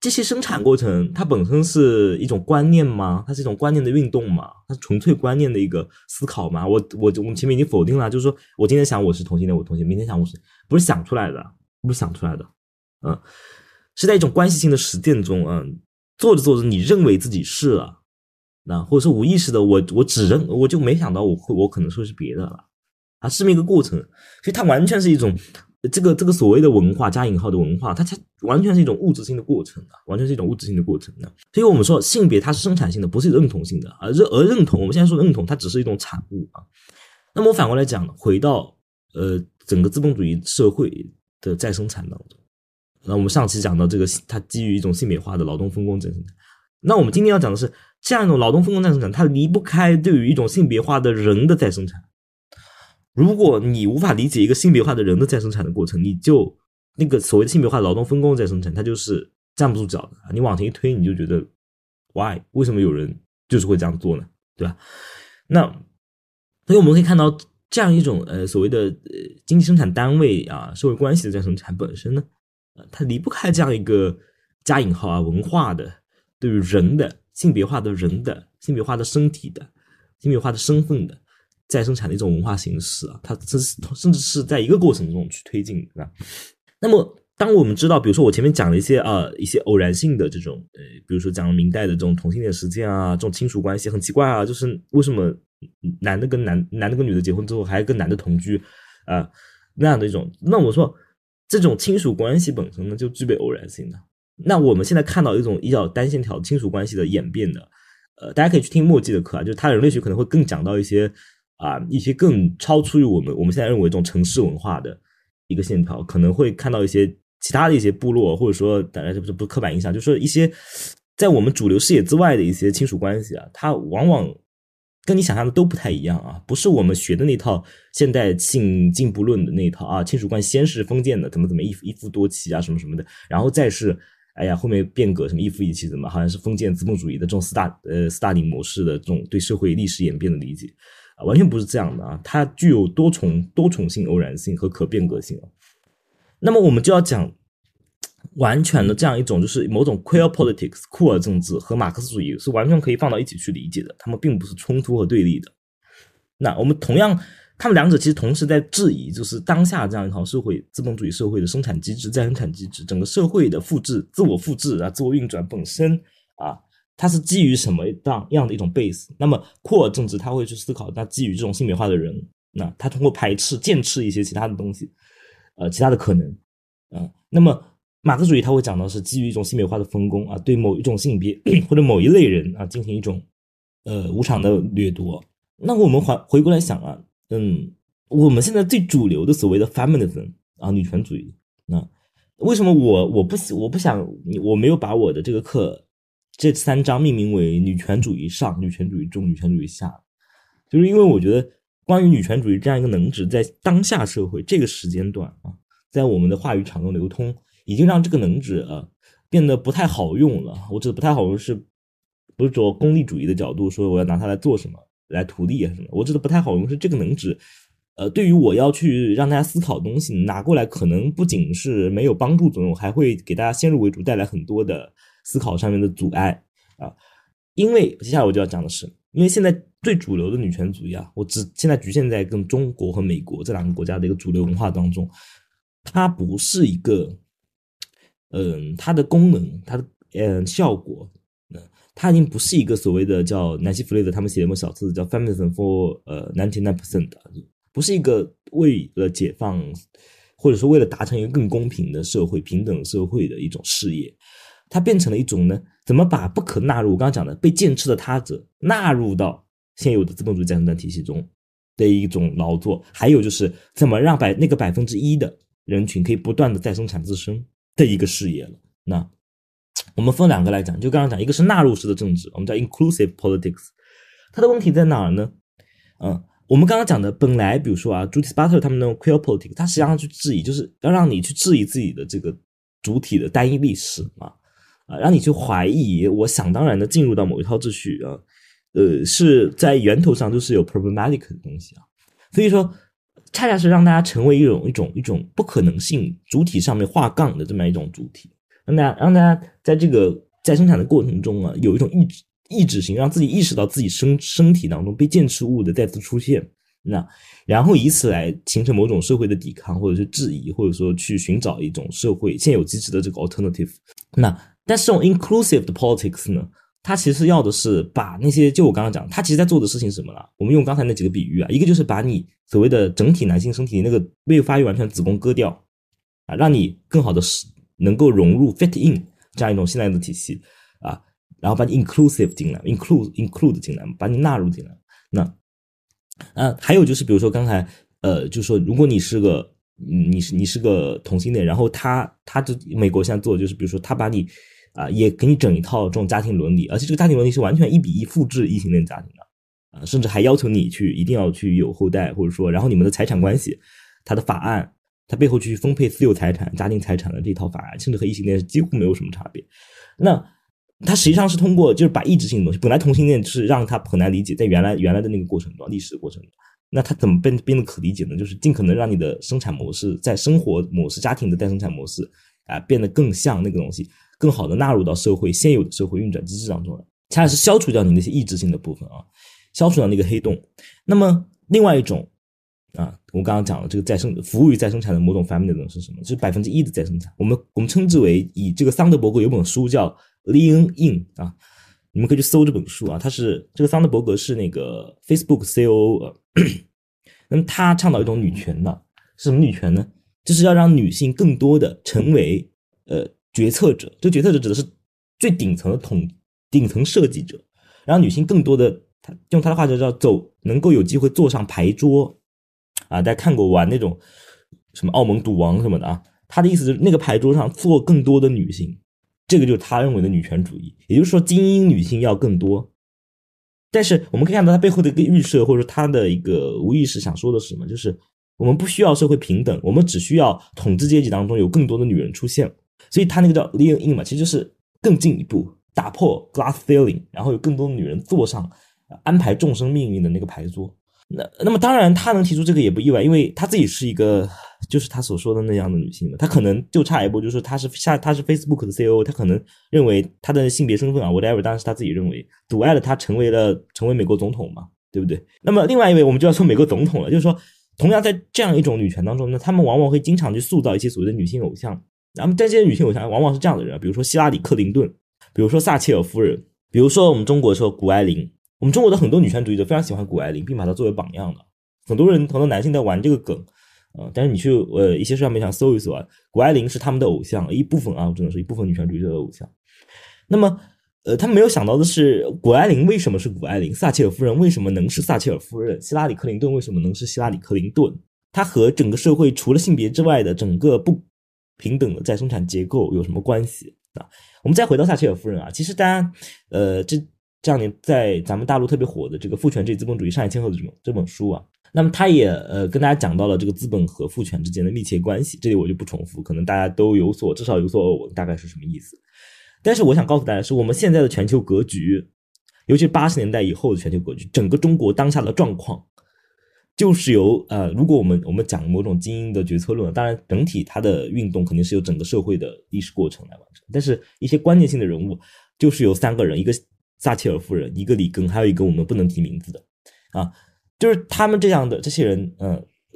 这些生产过程，它本身是一种观念吗？它是一种观念的运动吗？它是纯粹观念的一个思考吗？我我我们前面已经否定了，就是说我今天想我是同性恋，我同性，明天想我是不是想出来的？不是想出来的，嗯，是在一种关系性的实践中，嗯，做着做着，你认为自己是了，那或者说无意识的，我我只认，我就没想到我会，我可能说是别的了，啊，是这么一个过程，所以它完全是一种。这个这个所谓的文化加引号的文化，它它完全是一种物质性的过程啊，完全是一种物质性的过程的。所以我们说性别它是生产性的，不是认同性的而认而认同。我们现在说认同，它只是一种产物啊。那么我反过来讲，回到呃整个资本主义社会的再生产当中。那我们上期讲到这个，它基于一种性别化的劳动分工再生产。那我们今天要讲的是这样一种劳动分工再生产，它离不开对于一种性别化的人的再生产。如果你无法理解一个性别化的人的再生产的过程，你就那个所谓的性别化劳动分工再生产，它就是站不住脚的。你往前一推，你就觉得 why 为什么有人就是会这样做呢？对吧？那所以我们可以看到这样一种呃所谓的呃经济生产单位啊社会关系的再生产本身呢，呃它离不开这样一个加引号啊文化的对于人的性别化的人的性别化的身体的性别化的身份的。再生产的一种文化形式啊，它这是甚至是在一个过程中去推进的。那么，当我们知道，比如说我前面讲了一些啊一些偶然性的这种呃，比如说讲明代的这种同性恋事件啊，这种亲属关系很奇怪啊，就是为什么男的跟男男的跟女的结婚之后还跟男的同居啊那样的一种，那我说这种亲属关系本身呢就具备偶然性的。那我们现在看到一种比较单线条亲属关系的演变的，呃，大家可以去听墨迹的课啊，就是他人类学可能会更讲到一些。啊，一些更超出于我们我们现在认为这种城市文化的一个线条，可能会看到一些其他的一些部落，或者说大家这不是不刻板印象，就是一些在我们主流视野之外的一些亲属关系啊，它往往跟你想象的都不太一样啊，不是我们学的那套现代性进步论的那一套啊，亲属关系先是封建的，怎么怎么一夫一夫多妻啊，什么什么的，然后再是哎呀后面变革什么一夫一妻，怎么好像是封建资本主义的这种斯大呃斯大林模式的这种对社会历史演变的理解。完全不是这样的啊！它具有多重多重性、偶然性和可变革性那么我们就要讲完全的这样一种，就是某种 queer politics 酷儿政治和马克思主义是完全可以放到一起去理解的，他们并不是冲突和对立的。那我们同样，他们两者其实同时在质疑，就是当下这样一套社会资本主义社会的生产机制、再生产机制，整个社会的复制、自我复制啊、自我运转本身啊。它是基于什么样样的一种 base？那么库尔政治他会去思考，那基于这种性别化的人，那他通过排斥、剑斥一些其他的东西，呃，其他的可能，啊，那么马克思主义他会讲到是基于一种性别化的分工啊，对某一种性别或者某一类人啊进行一种呃无偿的掠夺。那我们回回过来想啊，嗯，我们现在最主流的所谓的 feminism 啊，女权主义，那为什么我我不我不想我没有把我的这个课。这三章命名为“女权主义上”“女权主义中”“女权主义下”，就是因为我觉得，关于女权主义这样一个能指，在当下社会这个时间段啊，在我们的话语场中流通，已经让这个能指啊变得不太好用了。我指的不太好用，是不是说功利主义的角度说我要拿它来做什么，来图利啊什么？我指的不太好用是这个能指，呃，对于我要去让大家思考东西拿过来，可能不仅是没有帮助作用，还会给大家先入为主带来很多的。思考上面的阻碍啊，因为接下来我就要讲的是，因为现在最主流的女权主义啊，我只现在局限在跟中国和美国这两个国家的一个主流文化当中，它不是一个，嗯，它的功能，它的嗯效果，嗯，它已经不是一个所谓的叫南希·弗雷德他们写的一本小册子叫《Feminism for 呃 Ninety Nine Percent》，不是一个为了解放，或者说为了达成一个更公平的社会、平等社会的一种事业。它变成了一种呢，怎么把不可纳入我刚刚讲的被剑斥的他者纳入到现有的资本主义再生产体系中的一种劳作，还有就是怎么让百那个百分之一的人群可以不断的再生产自身的一个事业了。那我们分两个来讲，就刚刚讲，一个是纳入式的政治，我们叫 inclusive politics，它的问题在哪儿呢？嗯，我们刚刚讲的本来比如说啊，Judith Butler 他们那种 queer politics，它实际上去质疑，就是要让你去质疑自己的这个主体的单一历史嘛。啊，让你去怀疑，我想当然的进入到某一套秩序啊，呃，是在源头上就是有 problematic 的东西啊，所以说，恰恰是让大家成为一种一种一种不可能性主体上面画杠的这么一种主体，让大家让大家在这个在生产的过程中啊，有一种意志意志性，让自己意识到自己身身体当中被剑持物的再次出现，那然后以此来形成某种社会的抵抗，或者是质疑，或者说去寻找一种社会现有机制的这个 alternative，那。但是这种 inclusive 的 politics 呢，它其实要的是把那些就我刚刚讲，它其实在做的事情是什么了？我们用刚才那几个比喻啊，一个就是把你所谓的整体男性身体那个未发育完全子宫割掉啊，让你更好的是能够融入 fit in 这样一种现在的体系啊，然后把你 inclusive 进来，include include 进来，把你纳入进来。那啊，还有就是比如说刚才呃，就说如果你是个，你是你是个同性恋，然后他他就美国现在做的就是，比如说他把你啊、也给你整一套这种家庭伦理，而且这个家庭伦理是完全一比一复制异性恋家庭的啊、甚至还要求你去一定要去有后代，或者说，然后你们的财产关系，他的法案，他背后去分配私有财产、家庭财产的这套法案，甚至和异性恋是几乎没有什么差别。那他实际上是通过就是把抑制性的东西，本来同性恋是让他很难理解，在原来原来的那个过程中，历史的过程中，那它怎么变变得可理解呢？就是尽可能让你的生产模式在生活模式、家庭的再生产模式啊、变得更像那个东西，更好的纳入到社会现有的社会运转机制当中来，恰恰是消除掉你那些抑制性的部分啊，消除掉那个黑洞。那么另外一种啊，我刚刚讲了这个再生服务于再生产的某种 family 是什么？就是百分之一的再生产。我们我们称之为以这个桑德伯格有本书叫 Lean In 啊，你们可以去搜这本书啊。他是这个桑德伯格是那个 Facebook COO，那么他倡导一种女权呢，是什么女权呢？就是要让女性更多的成为呃决策者。这决策者指的是最顶层的统顶层设计者，让女性更多的，他用他的话就叫走，能够有机会坐上牌桌啊。大家看过玩那种什么澳门赌王什么的啊？他的意思就是那个牌桌上坐更多的女性，这个就是他认为的女权主义。也就是说，精英女性要更多。但是我们可以看到他背后的一个预设，或者说他的一个无意识想说的是什么，就是我们不需要社会平等，我们只需要统治阶级当中有更多的女人出现。所以他那个叫 lean in 嘛，其实就是更进一步打破 glass ceiling，然后有更多的女人坐上安排众生命运的那个牌桌。那那么当然，他能提出这个也不意外，因为他自己是一个，就是他所说的那样的女性嘛。他可能就差一步，就是他是下他是 Facebook 的 CEO，他可能认为他的性别身份啊，whatever，当然是他自己认为阻碍了他成为了成为美国总统嘛，对不对？那么另外一位，我们就要说美国总统了，就是说，同样在这样一种女权当中呢，他们往往会经常去塑造一些所谓的女性偶像。然后，但这些女性偶像往往是这样的人，比如说希拉里·克林顿，比如说撒切尔夫人，比如说我们中国说谷爱凌。我们中国的很多女权主义者非常喜欢谷爱凌，并把她作为榜样的。很多人很多男性在玩这个梗，啊、但是你去呃一些社交媒体上搜一搜啊，谷爱凌是他们的偶像，一部分啊，真的是一部分女权主义者的偶像。那么，呃，他们没有想到的是，谷爱凌为什么是谷爱凌？撒切尔夫人为什么能是撒切尔夫人？希拉里·克林顿为什么能是希拉里·克林顿？她和整个社会除了性别之外的整个不平等的再生产结构有什么关系啊？我们再回到撒切尔夫人啊，其实大家呃这这两年在咱们大陆特别火的这个《父权制资本主义上海千鹤》的这本这本书啊，那么他也呃跟大家讲到了这个资本和父权之间的密切关系，这里我就不重复，可能大家都有所至少有所耳闻，大概是什么意思。但是我想告诉大家是，我们现在的全球格局，尤其是八十年代以后的全球格局，整个中国当下的状况，就是由呃，如果我们我们讲某种精英的决策论，当然整体它的运动肯定是由整个社会的历史过程来完成，但是一些关键性的人物，就是由三个人，一个撒切尔夫人，一个里根，还有一个我们不能提名字的啊，就是他们这样的这些人，嗯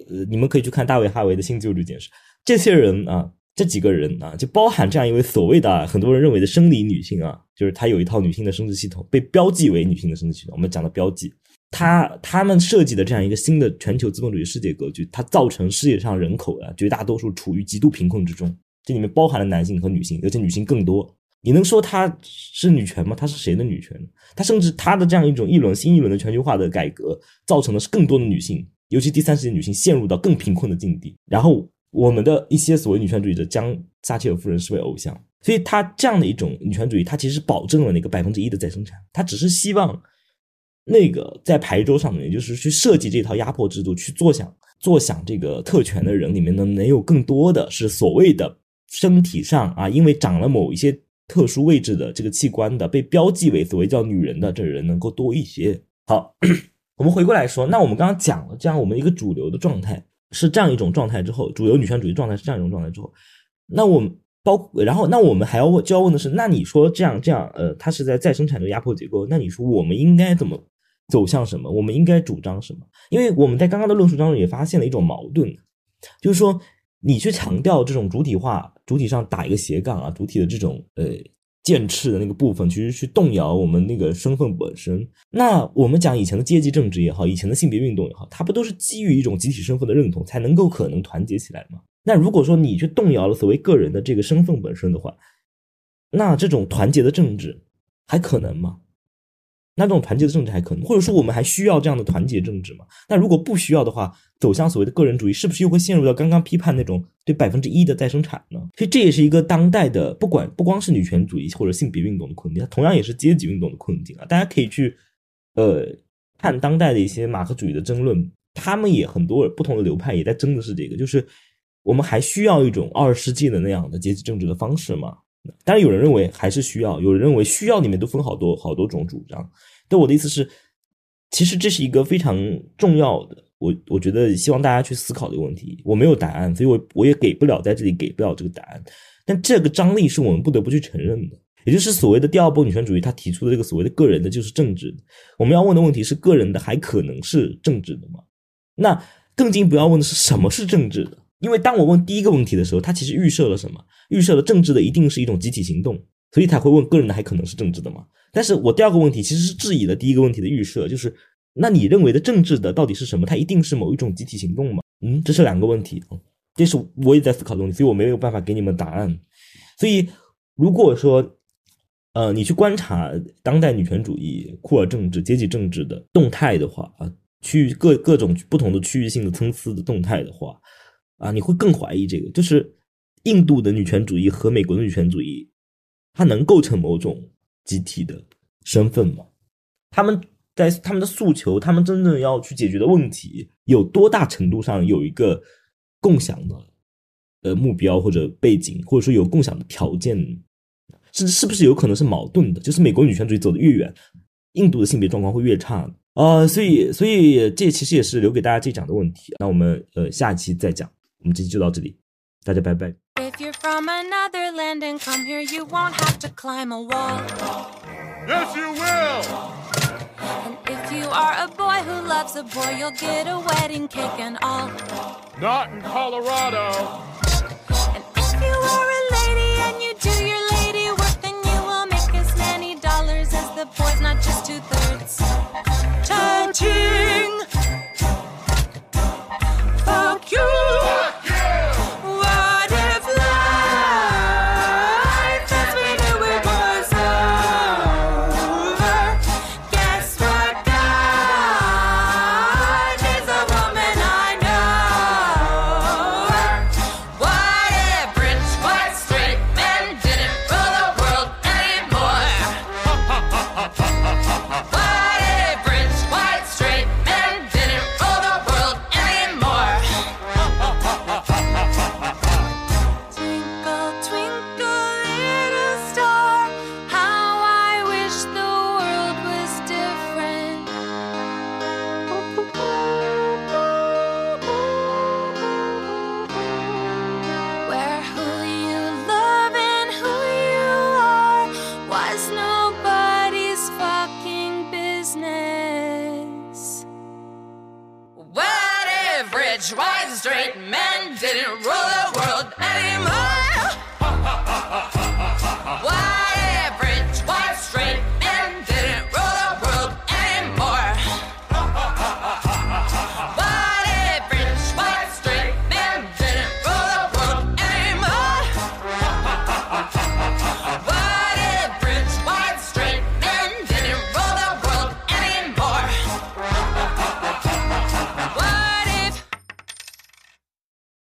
呃，你们可以去看大卫哈维的新自由主义简史，这些人啊。这几个人啊，就包含这样一位所谓的、很多人认为的生理女性啊，就是她有一套女性的生殖系统，被标记为女性的生殖系统。我们讲的标记，他他们设计的这样一个新的全球资本主义世界格局，它造成世界上人口啊绝大多数处于极度贫困之中。这里面包含了男性和女性，而且女性更多。你能说她是女权吗？她是谁的女权？她甚至她的这样一种一轮新一轮的全球化的改革，造成的是更多的女性，尤其第三世界女性陷入到更贫困的境地。然后。我们的一些所谓女权主义者将撒切尔夫人视为偶像，所以她这样的一种女权主义，它其实保证了那个百分之一的再生产，她只是希望那个在牌桌上面，也就是去设计这套压迫制度，去坐享坐享这个特权的人里面呢，能有更多的是所谓的身体上啊，因为长了某一些特殊位置的这个器官的，被标记为所谓叫女人的这人能够多一些。好，[CLEARS THROAT] 我们回过来说，那我们刚刚讲了这样我们一个主流的状态。是这样一种状态之后，主流女权主义状态是这样一种状态之后，那我们包然后那我们还要问就要问的是，那你说这样这样呃，它是在再生产这个压迫结构，那你说我们应该怎么走向什么？我们应该主张什么？因为我们在刚刚的论述当中也发现了一种矛盾，就是说你去强调这种主体化，主体上打一个斜杠啊，主体的这种呃。剑翅的那个部分，其实去动摇我们那个身份本身。那我们讲以前的阶级政治也好，以前的性别运动也好，它不都是基于一种集体身份的认同，才能够可能团结起来吗？那如果说你去动摇了所谓个人的这个身份本身的话，那这种团结的政治还可能吗？那这种团结的政治还可能，或者说我们还需要这样的团结政治吗？那如果不需要的话，走向所谓的个人主义，是不是又会陷入到刚刚批判那种对百分之一的再生产呢？所以这也是一个当代的，不管不光是女权主义或者性别运动的困境，它同样也是阶级运动的困境啊。大家可以去呃看当代的一些马克主义的争论，他们也很多不同的流派也在争的是这个，就是我们还需要一种二十世纪的那样的阶级政治的方式吗？当然，有人认为还是需要，有人认为需要里面都分好多好多种主张。但我的意思是，其实这是一个非常重要的，我我觉得希望大家去思考的问题。我没有答案，所以我我也给不了在这里给不了这个答案。但这个张力是我们不得不去承认的，也就是所谓的第二波女权主义，它提出的这个所谓的个人的就是政治。我们要问的问题是：个人的还可能是政治的吗？那更进一步要问的是什么是政治的？因为当我问第一个问题的时候，它其实预设了什么？预设了政治的一定是一种集体行动，所以才会问个人的还可能是政治的吗？但是我第二个问题其实是质疑了第一个问题的预设，就是那你认为的政治的到底是什么？它一定是某一种集体行动吗？嗯，这是两个问题啊，这是我也在思考的问题，所以我没有办法给你们答案。所以如果说，呃，你去观察当代女权主义、库尔政治、阶级政治的动态的话啊，去各各种不同的区域性的参差的动态的话。啊，你会更怀疑这个，就是印度的女权主义和美国的女权主义，它能构成某种集体的身份吗？他们在他们的诉求，他们真正要去解决的问题，有多大程度上有一个共享的呃目标或者背景，或者说有共享的条件，是是不是有可能是矛盾的？就是美国女权主义走得越远，印度的性别状况会越差啊？所以，所以这其实也是留给大家这讲的问题。那我们呃下一期再讲。我们这期就到这里，大家拜拜。If you're from another land and come here, you won't have to climb a wall. Yes, you will. And if you are a boy who loves a boy, you'll get a wedding cake and all. Not in Colorado. And if you are a lady and you do your lady work, then you will make as many dollars as the boys, not just two